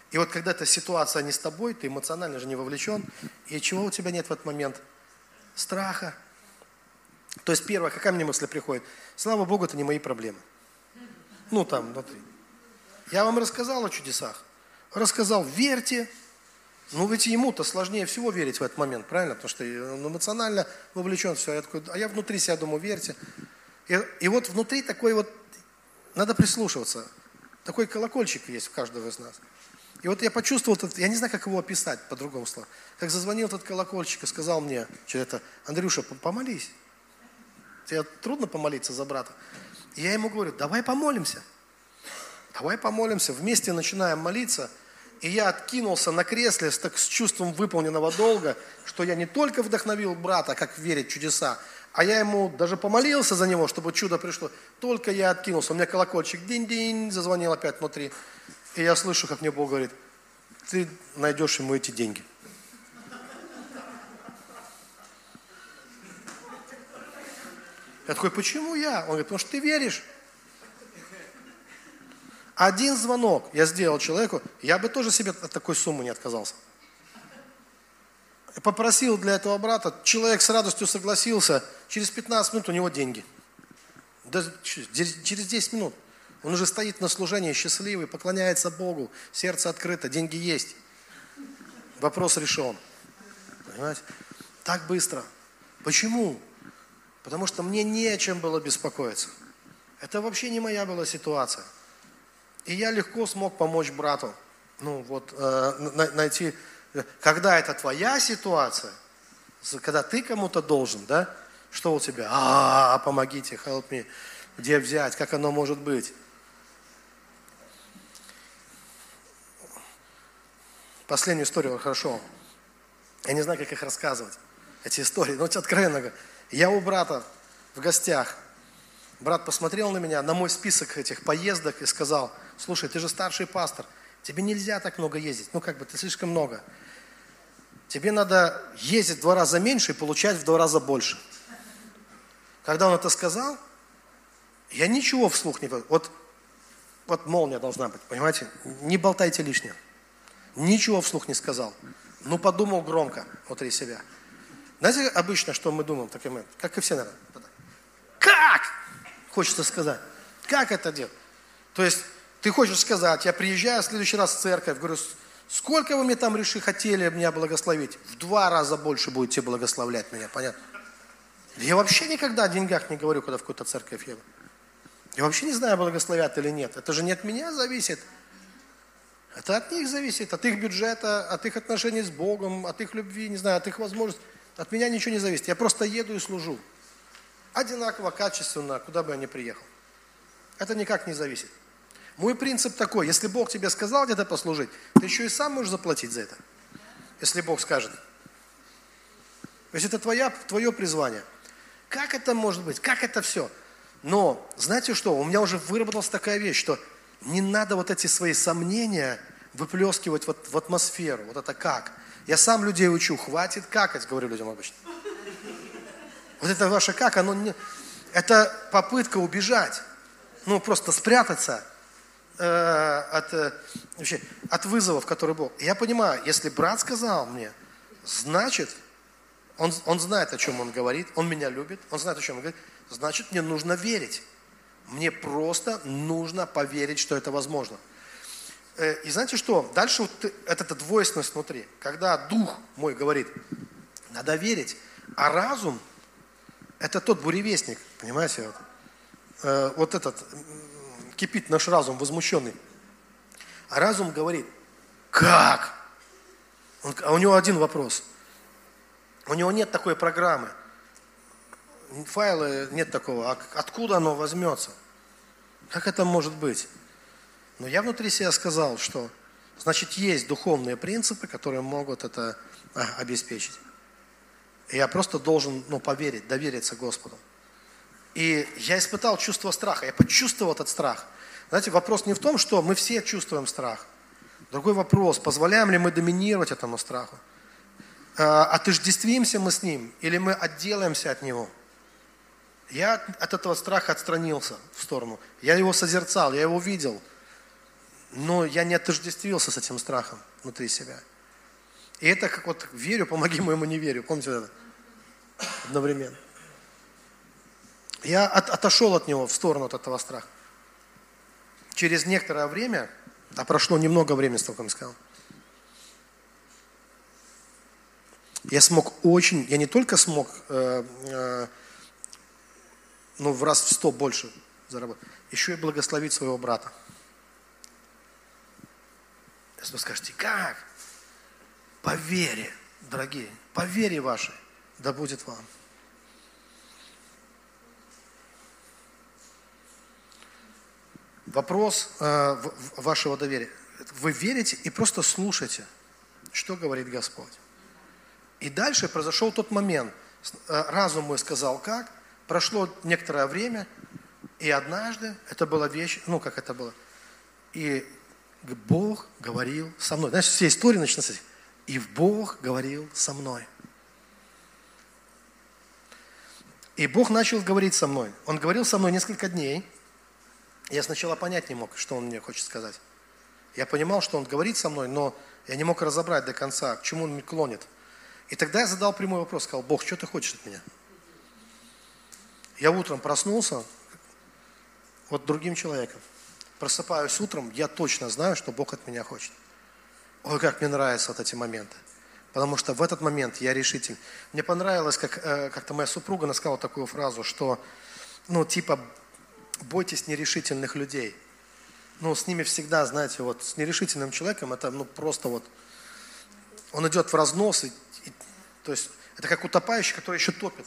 И вот когда эта ситуация не с тобой, ты эмоционально же не вовлечен, и чего у тебя нет в этот момент? Страха. То есть первое, какая мне мысль приходит? Слава Богу, это не мои проблемы. Ну там, внутри. Я вам рассказал о чудесах. Рассказал, верьте, ну ведь ему-то сложнее всего верить в этот момент, правильно? Потому что он эмоционально вовлечен, все. Я такой, а я внутри себя думаю, верьте. И, и вот внутри такой вот, надо прислушиваться. Такой колокольчик есть у каждого из нас. И вот я почувствовал, этот, я не знаю, как его описать по-другому слову. Как зазвонил этот колокольчик и сказал мне, что это, Андрюша, помолись. Тебе трудно помолиться за брата? И я ему говорю, давай помолимся. Давай помолимся. Вместе начинаем молиться – и я откинулся на кресле с, так, с чувством выполненного долга, что я не только вдохновил брата, как верить чудеса, А я ему даже помолился за него, чтобы чудо пришло. Только я откинулся, у меня колокольчик динь-динь, зазвонил опять внутри. И я слышу, как мне Бог говорит, ты найдешь ему эти деньги. Я такой, почему я? Он говорит, потому что ты веришь. Один звонок я сделал человеку, я бы тоже себе от такой суммы не отказался. Попросил для этого брата, человек с радостью согласился, через 15 минут у него деньги. Даже через 10 минут. Он уже стоит на служении счастливый, поклоняется Богу, сердце открыто, деньги есть. Вопрос решен. Понимаете? Так быстро. Почему? Потому что мне не о чем было беспокоиться. Это вообще не моя была ситуация. И я легко смог помочь брату. Ну вот, э, найти, когда это твоя ситуация, когда ты кому-то должен, да, что у тебя? А, помогите, help me. Где взять? Как оно может быть? Последнюю историю, хорошо. Я не знаю, как их рассказывать, эти истории. Но откровенно говоря, я у брата в гостях. Брат посмотрел на меня, на мой список этих поездок и сказал, слушай, ты же старший пастор, тебе нельзя так много ездить. Ну, как бы, ты слишком много. Тебе надо ездить в два раза меньше и получать в два раза больше. Когда он это сказал, я ничего вслух не... Вот, вот молния должна быть, понимаете? Не болтайте лишнее. Ничего вслух не сказал. Ну, подумал громко внутри себя – знаете, обычно, что мы думаем, так и мы, как и все, наверное. Как? Хочется сказать. Как это делать? То есть, ты хочешь сказать, я приезжаю в следующий раз в церковь, говорю, сколько вы мне там реши хотели меня благословить? В два раза больше будете благословлять меня, понятно? Я вообще никогда о деньгах не говорю, когда в какую-то церковь еду. Я вообще не знаю, благословят или нет. Это же не от меня зависит. Это от них зависит, от их бюджета, от их отношений с Богом, от их любви, не знаю, от их возможностей. От меня ничего не зависит. Я просто еду и служу. Одинаково, качественно, куда бы я ни приехал. Это никак не зависит. Мой принцип такой, если Бог тебе сказал где-то послужить, ты еще и сам можешь заплатить за это. Если Бог скажет. То есть это твоя, твое призвание. Как это может быть? Как это все? Но, знаете что, у меня уже выработалась такая вещь, что не надо вот эти свои сомнения выплескивать вот в атмосферу. Вот это как? Я сам людей учу, хватит какать, говорю людям обычно. Вот это ваше как, оно не... Это попытка убежать. Ну, просто спрятаться э, от, э, вообще, от вызовов, которые Бог. Я понимаю, если брат сказал мне, значит, он, он знает, о чем он говорит, он меня любит, он знает, о чем он говорит, значит, мне нужно верить. Мне просто нужно поверить, что это возможно. Э, и знаете что? Дальше вот эта двойственность внутри. Когда дух мой говорит, надо верить, а разум – это тот буревестник, понимаете? Вот, вот этот, кипит наш разум возмущенный. А разум говорит, как? Он, а у него один вопрос. У него нет такой программы. Файлы нет такого. А откуда оно возьмется? Как это может быть? Но я внутри себя сказал, что значит есть духовные принципы, которые могут это а, обеспечить. Я просто должен ну, поверить, довериться Господу. И я испытал чувство страха, я почувствовал этот страх. Знаете, вопрос не в том, что мы все чувствуем страх. Другой вопрос, позволяем ли мы доминировать этому страху? А, отождествимся мы с ним или мы отделаемся от него? Я от этого страха отстранился в сторону. Я его созерцал, я его видел – но я не отождествился с этим страхом внутри себя. И это как вот верю, помоги моему не верю. Помните это? Одновременно. Я от, отошел от него в сторону от этого страха. Через некоторое время, а прошло немного времени, столько он сказал, я смог очень, я не только смог, э, э, ну, в раз в сто больше заработать, еще и благословить своего брата. Если вы скажете, как? По вере, дорогие, по вере вашей, да будет вам. Вопрос э, вашего доверия. Вы верите и просто слушайте, что говорит Господь. И дальше произошел тот момент. Э, разум мой сказал как. Прошло некоторое время, и однажды, это была вещь, ну как это было, и Бог говорил со мной. Знаешь, все истории начинаются с И Бог говорил со мной. И Бог начал говорить со мной. Он говорил со мной несколько дней. Я сначала понять не мог, что Он мне хочет сказать. Я понимал, что Он говорит со мной, но я не мог разобрать до конца, к чему Он меня клонит. И тогда я задал прямой вопрос, сказал, Бог, что ты хочешь от меня? Я утром проснулся, вот другим человеком. Просыпаюсь утром, я точно знаю, что Бог от меня хочет. Ой, как мне нравятся вот эти моменты. Потому что в этот момент я решитель. Мне понравилось, как э, как-то моя супруга сказала такую фразу, что, ну, типа, бойтесь нерешительных людей. Ну, с ними всегда, знаете, вот с нерешительным человеком это, ну, просто вот, он идет в разнос, и, и, то есть это как утопающий, который еще топит,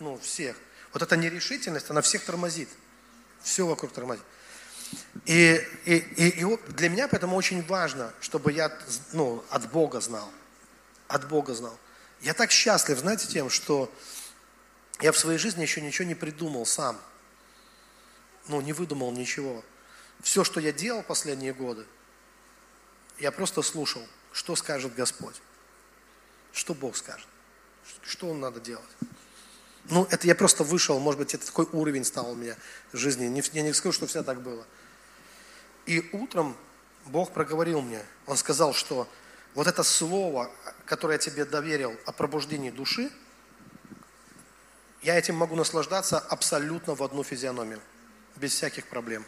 ну, всех. Вот эта нерешительность, она всех тормозит. Все вокруг тормозит. И, и, и, и для меня поэтому очень важно, чтобы я ну, от Бога знал. От Бога знал. Я так счастлив, знаете, тем, что я в своей жизни еще ничего не придумал сам. Ну, не выдумал ничего. Все, что я делал последние годы, я просто слушал, что скажет Господь. Что Бог скажет. Что Он надо делать. Ну, это я просто вышел, может быть, это такой уровень стал у меня в жизни. Я не скажу, что всегда так было. И утром Бог проговорил мне, Он сказал, что вот это слово, которое я тебе доверил о пробуждении души, я этим могу наслаждаться абсолютно в одну физиономию, без всяких проблем.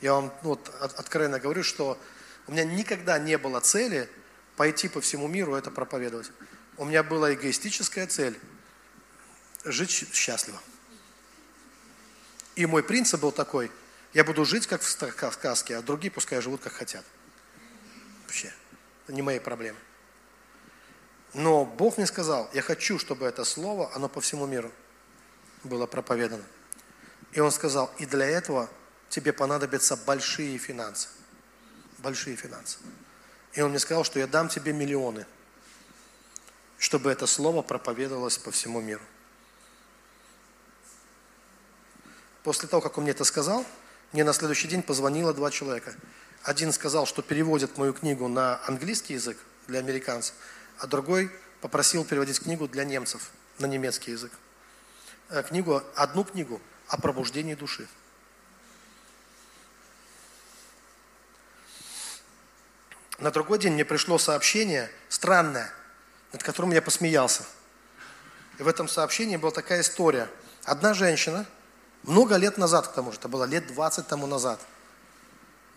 Я вам ну, вот, откровенно говорю, что у меня никогда не было цели пойти по всему миру это проповедовать. У меня была эгоистическая цель жить счастливо. И мой принцип был такой, я буду жить как в сказке, а другие пускай живут как хотят. Вообще, это не мои проблемы. Но Бог мне сказал, я хочу, чтобы это слово, оно по всему миру было проповедано. И Он сказал, и для этого тебе понадобятся большие финансы. Большие финансы. И Он мне сказал, что я дам тебе миллионы, чтобы это слово проповедовалось по всему миру. После того, как он мне это сказал, мне на следующий день позвонило два человека. Один сказал, что переводит мою книгу на английский язык для американцев, а другой попросил переводить книгу для немцев на немецкий язык. Э, книгу, одну книгу о пробуждении души. На другой день мне пришло сообщение странное, над которым я посмеялся. И в этом сообщении была такая история. Одна женщина – много лет назад, к тому же, это было лет 20 тому назад.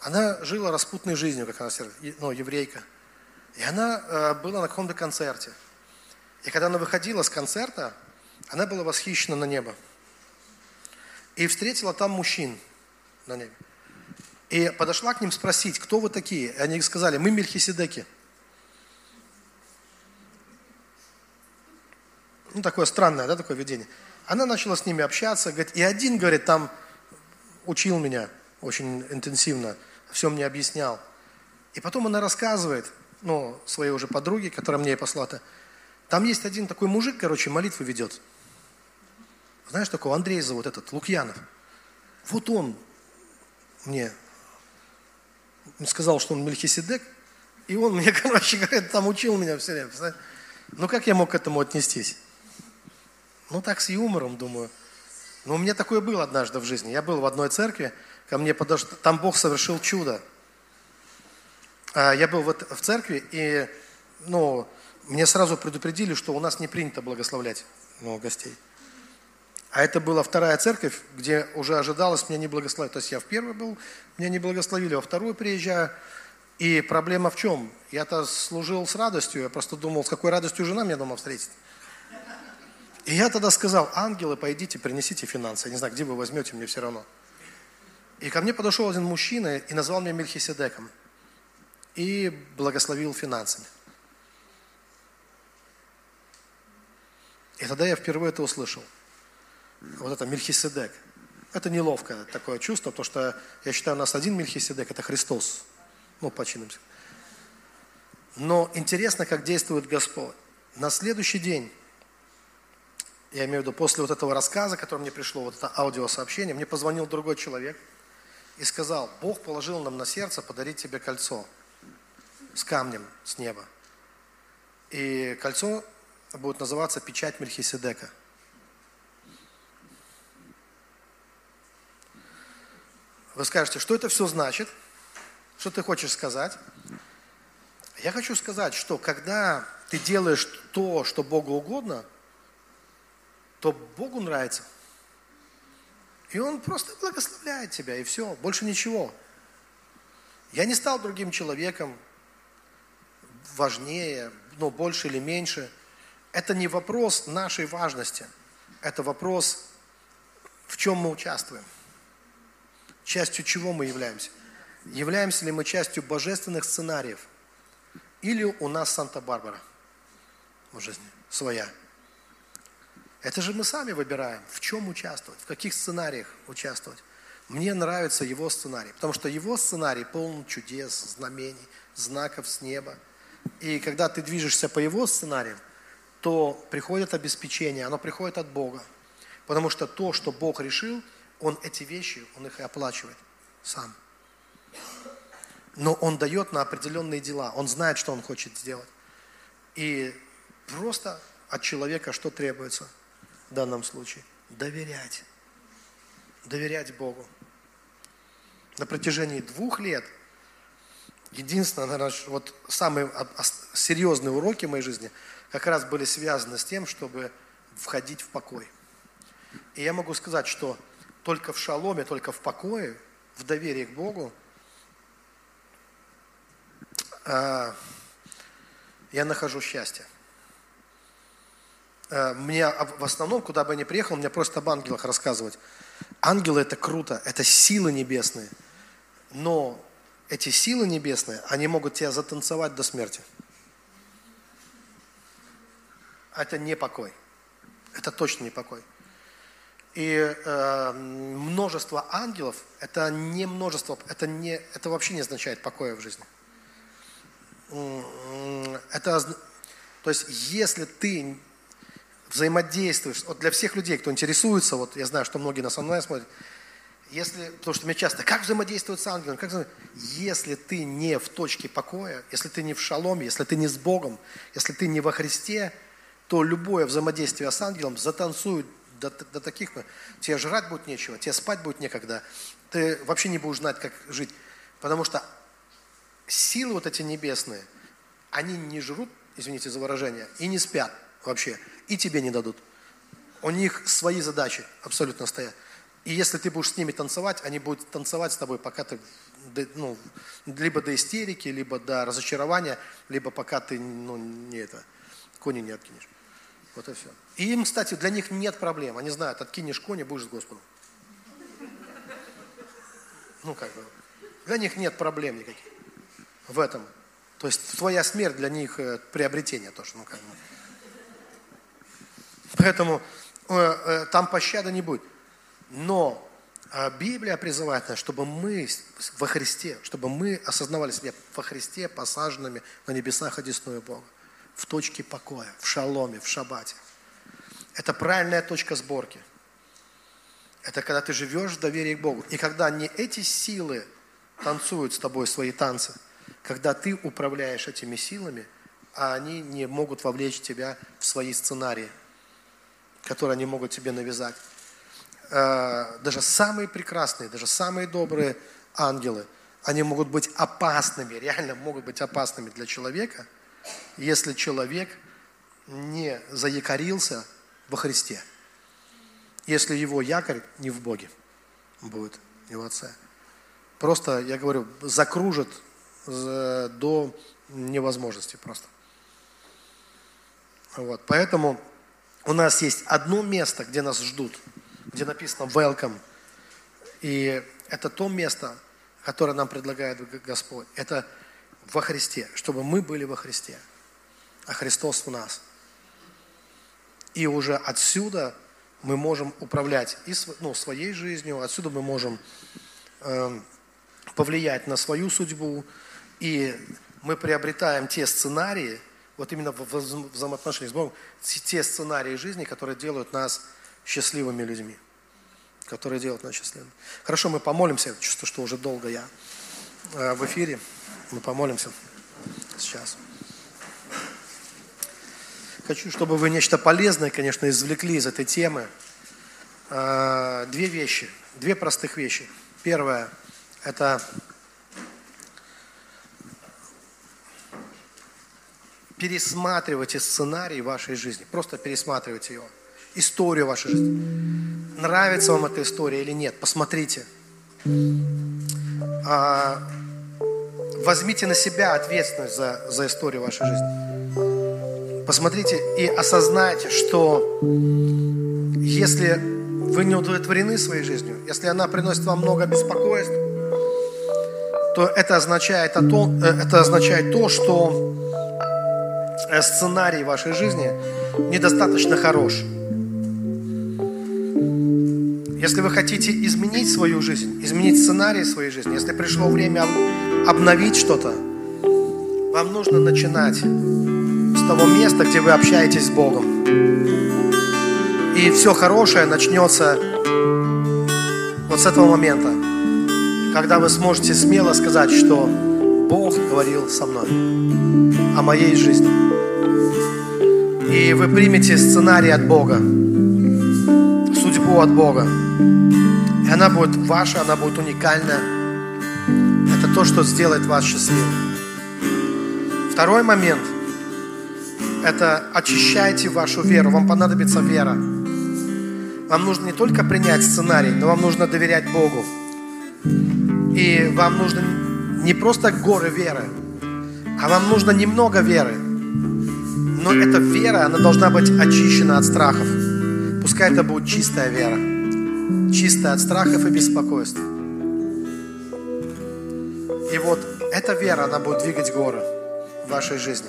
Она жила распутной жизнью, как она ну, еврейка. И она э, была на каком-то концерте. И когда она выходила с концерта, она была восхищена на небо. И встретила там мужчин на небе. И подошла к ним спросить, кто вы такие? И они сказали, мы Мельхиседеки. Ну, такое странное, да, такое видение. Она начала с ними общаться, говорит, и один, говорит, там учил меня очень интенсивно, все мне объяснял. И потом она рассказывает, ну, своей уже подруге, которая мне и послала там есть один такой мужик, короче, молитвы ведет. Знаешь такого? Андрей зовут этот, Лукьянов. Вот он мне сказал, что он Мельхиседек, и он мне, короче говорит, там учил меня все время. Ну, как я мог к этому отнестись? Ну, так с юмором, думаю. Но у меня такое было однажды в жизни. Я был в одной церкви, ко мне подошел, там Бог совершил чудо. А, я был вот в церкви, и ну, мне сразу предупредили, что у нас не принято благословлять ну, гостей. А это была вторая церковь, где уже ожидалось меня не благословить. То есть я в первой был, меня не благословили, во вторую приезжаю. И проблема в чем? Я-то служил с радостью, я просто думал, с какой радостью жена меня дома встретит. И я тогда сказал, ангелы, пойдите, принесите финансы. Я не знаю, где вы возьмете, мне все равно. И ко мне подошел один мужчина и назвал меня Мельхиседеком. И благословил финансами. И тогда я впервые это услышал. Вот это Мельхиседек. Это неловкое такое чувство, потому что я считаю, у нас один Мельхиседек, это Христос. Ну, по. Но интересно, как действует Господь. На следующий день я имею в виду, после вот этого рассказа, который мне пришло, вот это аудиосообщение, мне позвонил другой человек и сказал, Бог положил нам на сердце подарить тебе кольцо с камнем с неба. И кольцо будет называться печать Мельхиседека. Вы скажете, что это все значит? Что ты хочешь сказать? Я хочу сказать, что когда ты делаешь то, что Богу угодно, то Богу нравится. И Он просто благословляет тебя, и все, больше ничего. Я не стал другим человеком, важнее, ну, больше или меньше. Это не вопрос нашей важности. Это вопрос, в чем мы участвуем. Частью чего мы являемся. Являемся ли мы частью божественных сценариев? Или у нас Санта-Барбара в жизни своя? Это же мы сами выбираем, в чем участвовать, в каких сценариях участвовать. Мне нравится его сценарий, потому что его сценарий полон чудес, знамений, знаков с неба. И когда ты движешься по его сценариям, то приходит обеспечение, оно приходит от Бога. Потому что то, что Бог решил, Он эти вещи, Он их и оплачивает сам. Но Он дает на определенные дела, Он знает, что Он хочет сделать. И просто от человека что требуется в данном случае? Доверять. Доверять Богу. На протяжении двух лет – Единственное, наверное, вот самые серьезные уроки моей жизни как раз были связаны с тем, чтобы входить в покой. И я могу сказать, что только в шаломе, только в покое, в доверии к Богу, а, я нахожу счастье. А, мне в основном, куда бы я ни приехал, мне просто об ангелах рассказывать. Ангелы это круто, это силы небесные. Но эти силы небесные, они могут тебя затанцевать до смерти. Это не покой. Это точно не покой. И э, множество ангелов, это не множество, это, не, это вообще не означает покоя в жизни. Это, то есть, если ты взаимодействуешь, вот для всех людей, кто интересуется, вот я знаю, что многие нас онлайн смотрят, если, потому что мне часто, как взаимодействовать с ангелом? Как если ты не в точке покоя, если ты не в шаломе, если ты не с Богом, если ты не во Христе, то любое взаимодействие с ангелом затанцует до, до таких, тебе жрать будет нечего, тебе спать будет некогда, ты вообще не будешь знать, как жить. Потому что силы вот эти небесные, они не жрут, извините за выражение, и не спят вообще, и тебе не дадут. У них свои задачи абсолютно стоят. И если ты будешь с ними танцевать, они будут танцевать с тобой, пока ты, ну, либо до истерики, либо до разочарования, либо пока ты, ну, не это, кони не откинешь. Вот и все. И им, кстати, для них нет проблем. Они знают, откинешь кони, будешь с Господом. Ну, как бы. Для них нет проблем никаких в этом. То есть твоя смерть для них э, приобретение тоже. Ну, как бы. Поэтому э, э, там пощады не будет. Но Библия призывает нас, чтобы мы во Христе, чтобы мы осознавали себя во Христе посаженными на небесах одесную Бога, в точке покоя, в шаломе, в шабате. Это правильная точка сборки. Это когда ты живешь в доверии к Богу. И когда не эти силы танцуют с тобой свои танцы, когда ты управляешь этими силами, а они не могут вовлечь тебя в свои сценарии, которые они могут тебе навязать. Э, даже самые прекрасные, даже самые добрые ангелы, они могут быть опасными, реально могут быть опасными для человека, если человек не заякорился во Христе. Если его якорь не в Боге будет, не в Отце. Просто, я говорю, закружит до невозможности просто. Вот. Поэтому у нас есть одно место, где нас ждут – где написано «welcome». И это то место, которое нам предлагает Господь. Это во Христе, чтобы мы были во Христе, а Христос в нас. И уже отсюда мы можем управлять и ну, своей жизнью, отсюда мы можем э, повлиять на свою судьбу, и мы приобретаем те сценарии, вот именно в взаимоотношениях с Богом, те сценарии жизни, которые делают нас счастливыми людьми. Которые делают нас счастливыми. Хорошо, мы помолимся. Чувствую, что уже долго я в эфире. Мы помолимся сейчас. Хочу, чтобы вы нечто полезное, конечно, извлекли из этой темы. Э, две вещи, две простых вещи. Первое – это пересматривайте сценарий вашей жизни. Просто пересматривайте его. Историю вашей жизни. Нравится вам эта история или нет? Посмотрите. А, возьмите на себя ответственность за, за историю вашей жизни. Посмотрите и осознайте, что если вы не удовлетворены своей жизнью, если она приносит вам много беспокойств, то это означает, то, э, это означает то, что Э, сценарий вашей жизни недостаточно хорош. Если вы хотите изменить свою жизнь, изменить сценарий своей жизни, если пришло время обновить что-то, вам нужно начинать с того места, где вы общаетесь с Богом. И все хорошее начнется вот с этого момента, когда вы сможете смело сказать, что Бог говорил со мной о моей жизни. И вы примете сценарий от Бога, судьбу от Бога. И она будет ваша, она будет уникальна. Это то, что сделает вас счастливым. Второй момент – это очищайте вашу веру. Вам понадобится вера. Вам нужно не только принять сценарий, но вам нужно доверять Богу. И вам нужно не просто горы веры, а вам нужно немного веры. Но эта вера, она должна быть очищена от страхов. Пускай это будет чистая вера. Чистая от страхов и беспокойств. И вот эта вера, она будет двигать горы в вашей жизни.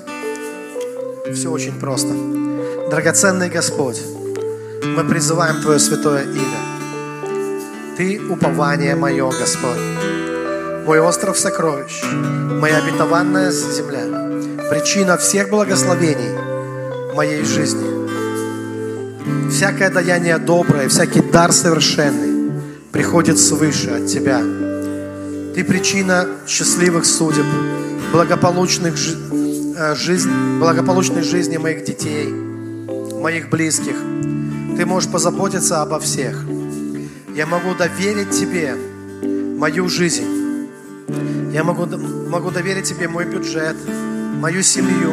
Все очень просто. Драгоценный Господь, мы призываем Твое святое имя. Ты упование мое, Господь мой остров сокровищ, моя обетованная земля, причина всех благословений моей жизни. Всякое даяние доброе, всякий дар совершенный приходит свыше от Тебя. Ты причина счастливых судеб, благополучных э, жизнь, благополучной жизни моих детей, моих близких. Ты можешь позаботиться обо всех. Я могу доверить Тебе мою жизнь. Я могу, могу доверить Тебе мой бюджет, мою семью,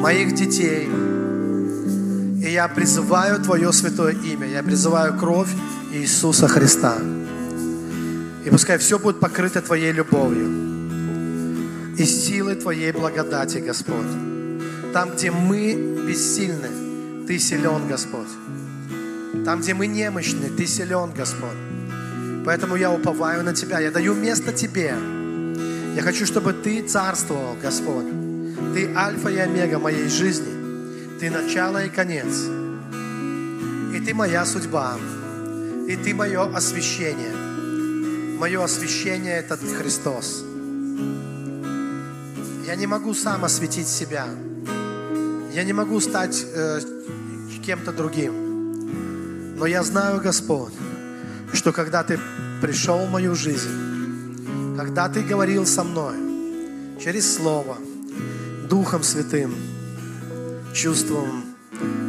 моих детей. И я призываю Твое святое имя, я призываю кровь Иисуса Христа. И пускай все будет покрыто Твоей любовью и силой Твоей благодати, Господь. Там, где мы бессильны, Ты силен, Господь. Там, где мы немощны, Ты силен, Господь. Поэтому я уповаю на Тебя, я даю место Тебе. Я хочу, чтобы Ты царствовал, Господь. Ты альфа и омега моей жизни. Ты начало и конец. И Ты моя судьба. И Ты мое освящение. Мое освящение – это Христос. Я не могу сам осветить себя. Я не могу стать э, кем-то другим. Но я знаю, Господь, что когда Ты пришел в мою жизнь, когда Ты говорил со мной через Слово, Духом Святым, чувством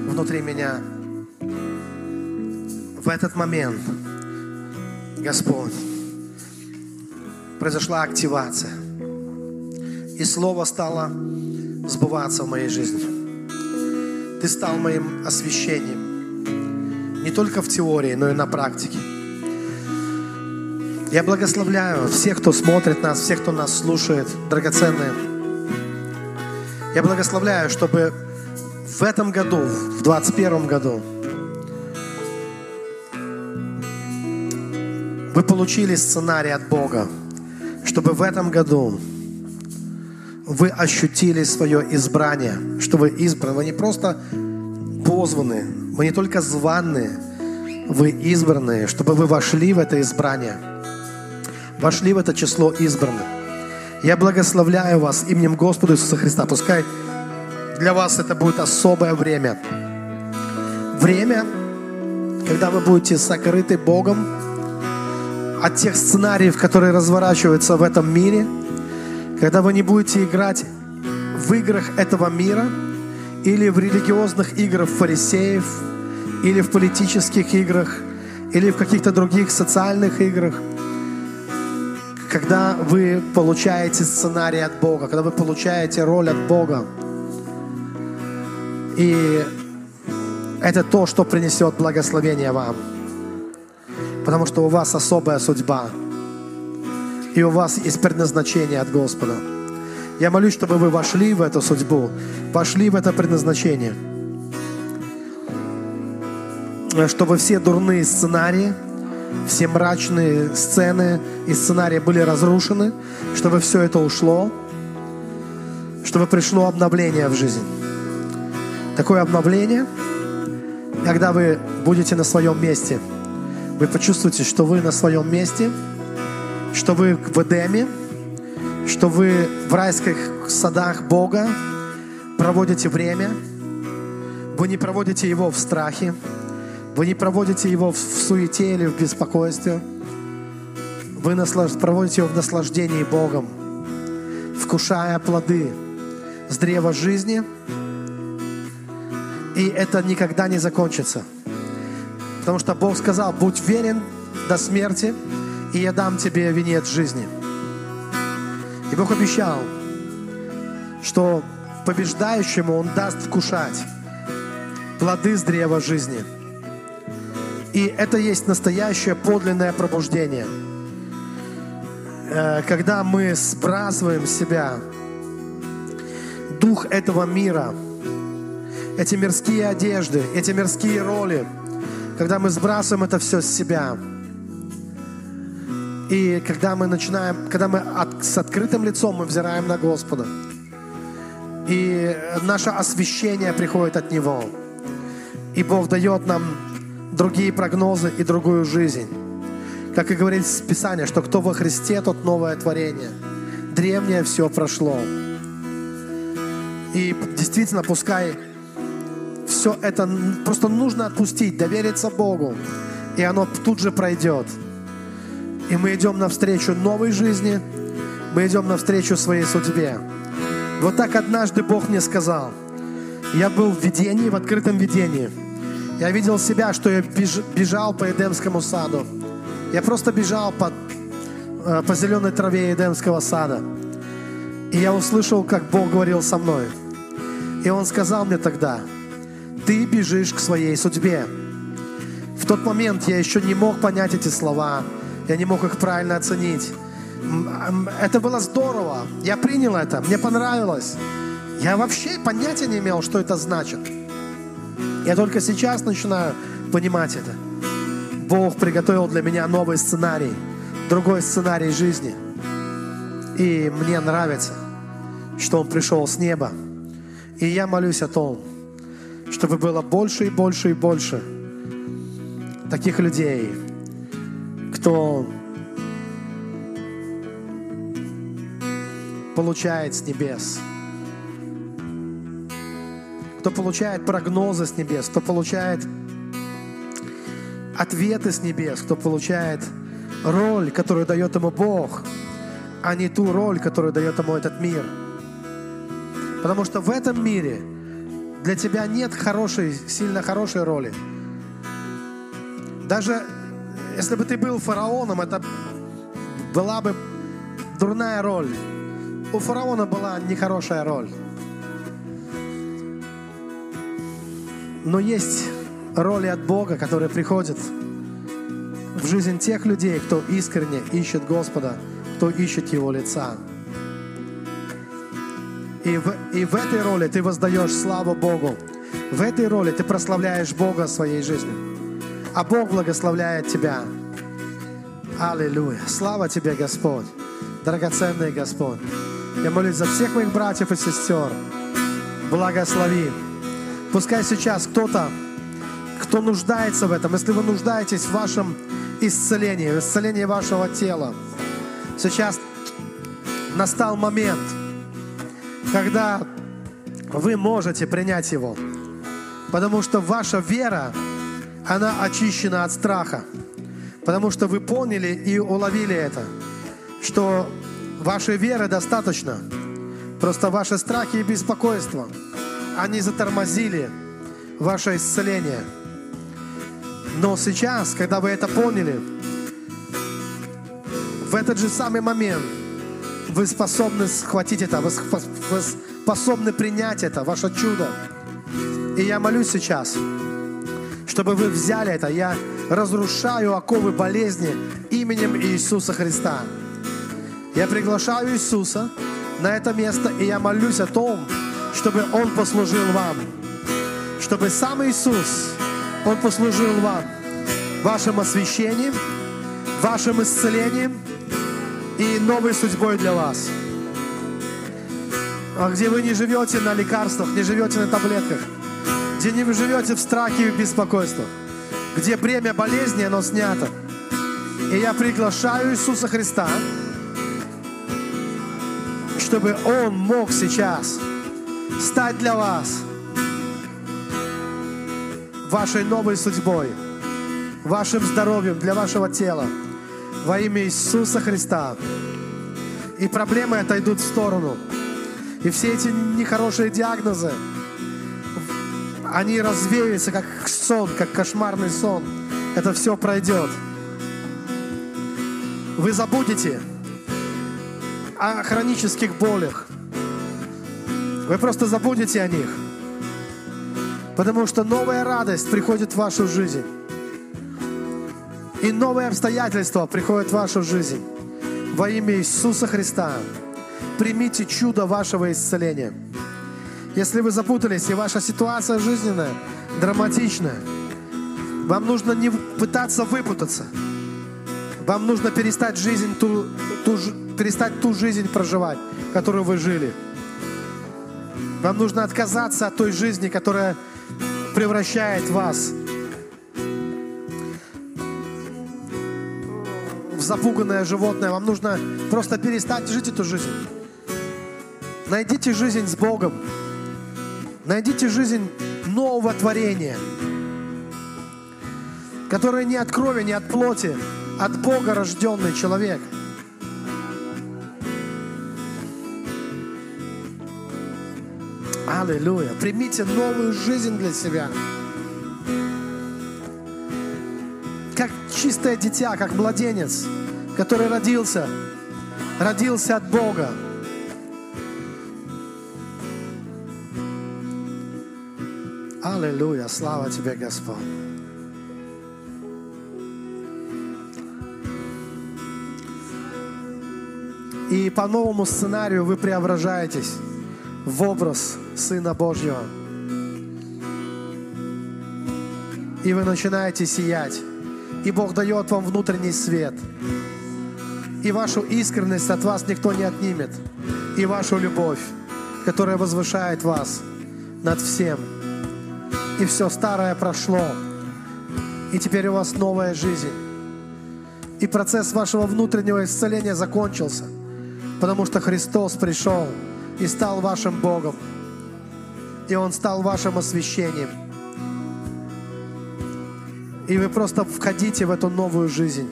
внутри меня, в этот момент, Господь, произошла активация. И Слово стало сбываться в моей жизни. Ты стал моим освящением. Не только в теории, но и на практике. Я благословляю всех, кто смотрит нас, всех, кто нас слушает, драгоценные. Я благословляю, чтобы в этом году, в 2021 году, вы получили сценарий от Бога, чтобы в этом году вы ощутили свое избрание, что вы избраны. Вы не просто позваны, вы не только званные, вы избранные, чтобы вы вошли в это избрание – вошли в это число избранных. Я благословляю вас именем Господа Иисуса Христа. Пускай для вас это будет особое время. Время, когда вы будете сокрыты Богом от тех сценариев, которые разворачиваются в этом мире, когда вы не будете играть в играх этого мира или в религиозных играх фарисеев, или в политических играх, или в каких-то других социальных играх, когда вы получаете сценарий от Бога, когда вы получаете роль от Бога. И это то, что принесет благословение вам. Потому что у вас особая судьба. И у вас есть предназначение от Господа. Я молюсь, чтобы вы вошли в эту судьбу, вошли в это предназначение. Чтобы все дурные сценарии, все мрачные сцены и сценарии были разрушены, чтобы все это ушло, чтобы пришло обновление в жизнь. Такое обновление, когда вы будете на своем месте, вы почувствуете, что вы на своем месте, что вы в Эдеме, что вы в райских садах Бога проводите время, вы не проводите его в страхе, вы не проводите его в суете или в беспокойстве, вы проводите его в наслаждении Богом, вкушая плоды с древа жизни, и это никогда не закончится. Потому что Бог сказал, будь верен до смерти, и я дам тебе венец жизни. И Бог обещал, что побеждающему Он даст вкушать плоды с древа жизни. И это есть настоящее подлинное пробуждение. Э, когда мы сбрасываем с себя дух этого мира, эти мирские одежды, эти мирские роли, когда мы сбрасываем это все с себя – и когда мы начинаем, когда мы от, с открытым лицом мы взираем на Господа, и наше освящение приходит от Него, и Бог дает нам другие прогнозы и другую жизнь. Как и говорит Писание, что кто во Христе, тот новое творение. Древнее все прошло. И действительно, пускай все это просто нужно отпустить, довериться Богу, и оно тут же пройдет. И мы идем навстречу новой жизни, мы идем навстречу своей судьбе. Вот так однажды Бог мне сказал. Я был в видении, в открытом видении. Я видел себя, что я бежал по Эдемскому саду. Я просто бежал по, э, по зеленой траве Эдемского сада. И я услышал, как Бог говорил со мной. И Он сказал мне тогда, ты бежишь к своей судьбе. В тот момент я еще не мог понять эти слова, я не мог их правильно оценить. Это было здорово. Я принял это. Мне понравилось. Я вообще понятия не имел, что это значит. Я только сейчас начинаю понимать это. Бог приготовил для меня новый сценарий, другой сценарий жизни. И мне нравится, что Он пришел с неба. И я молюсь о том, чтобы было больше и больше и больше таких людей, кто получает с небес, кто получает прогнозы с небес, кто получает ответы с небес, кто получает роль, которую дает ему Бог, а не ту роль, которую дает ему этот мир. Потому что в этом мире для тебя нет хорошей, сильно хорошей роли. Даже если бы ты был фараоном, это была бы дурная роль. У фараона была нехорошая роль. Но есть роли от Бога, которые приходят в жизнь тех людей, кто искренне ищет Господа, кто ищет Его лица. И в, и в этой роли ты воздаешь славу Богу. В этой роли ты прославляешь Бога своей жизнью а Бог благословляет тебя. Аллилуйя. Слава тебе, Господь. Драгоценный Господь. Я молюсь за всех моих братьев и сестер. Благослови. Пускай сейчас кто-то, кто нуждается в этом, если вы нуждаетесь в вашем исцелении, в исцелении вашего тела, сейчас настал момент, когда вы можете принять его. Потому что ваша вера, она очищена от страха. Потому что вы поняли и уловили это, что вашей веры достаточно. Просто ваши страхи и беспокойства, они затормозили ваше исцеление. Но сейчас, когда вы это поняли, в этот же самый момент вы способны схватить это, вы способны принять это, ваше чудо. И я молюсь сейчас, чтобы вы взяли это. Я разрушаю оковы болезни именем Иисуса Христа. Я приглашаю Иисуса на это место, и я молюсь о том, чтобы Он послужил вам. Чтобы сам Иисус, Он послужил вам вашим освящением, вашим исцелением и новой судьбой для вас. А где вы не живете на лекарствах, не живете на таблетках, где не живете в страхе и беспокойствах, где бремя болезни, оно снято. И я приглашаю Иисуса Христа, чтобы Он мог сейчас стать для вас вашей новой судьбой, вашим здоровьем для вашего тела во имя Иисуса Христа. И проблемы отойдут в сторону. И все эти нехорошие диагнозы, они развеются, как сон, как кошмарный сон. Это все пройдет. Вы забудете о хронических болях. Вы просто забудете о них. Потому что новая радость приходит в вашу жизнь. И новые обстоятельства приходят в вашу жизнь. Во имя Иисуса Христа примите чудо вашего исцеления. Если вы запутались, и ваша ситуация жизненная, драматичная, вам нужно не пытаться выпутаться. Вам нужно перестать жизнь ту, ту, перестать ту жизнь проживать, которую вы жили. Вам нужно отказаться от той жизни, которая превращает вас запуганное животное. Вам нужно просто перестать жить эту жизнь. Найдите жизнь с Богом. Найдите жизнь нового творения, которое не от крови, не от плоти, от Бога рожденный человек. Аллилуйя. Примите новую жизнь для себя. Чистое дитя, как младенец, который родился, родился от Бога. Аллилуйя, слава Тебе, Господь. И по новому сценарию вы преображаетесь в образ Сына Божьего. И вы начинаете сиять. И Бог дает вам внутренний свет. И вашу искренность от вас никто не отнимет. И вашу любовь, которая возвышает вас над всем. И все старое прошло. И теперь у вас новая жизнь. И процесс вашего внутреннего исцеления закончился. Потому что Христос пришел и стал вашим Богом. И Он стал вашим освящением. И вы просто входите в эту новую жизнь.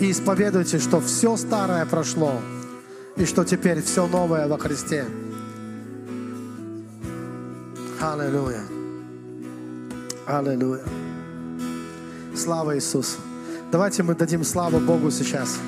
И исповедуйте, что все старое прошло, и что теперь все новое во Христе. Аллилуйя. Аллилуйя. Слава Иисусу. Давайте мы дадим славу Богу сейчас.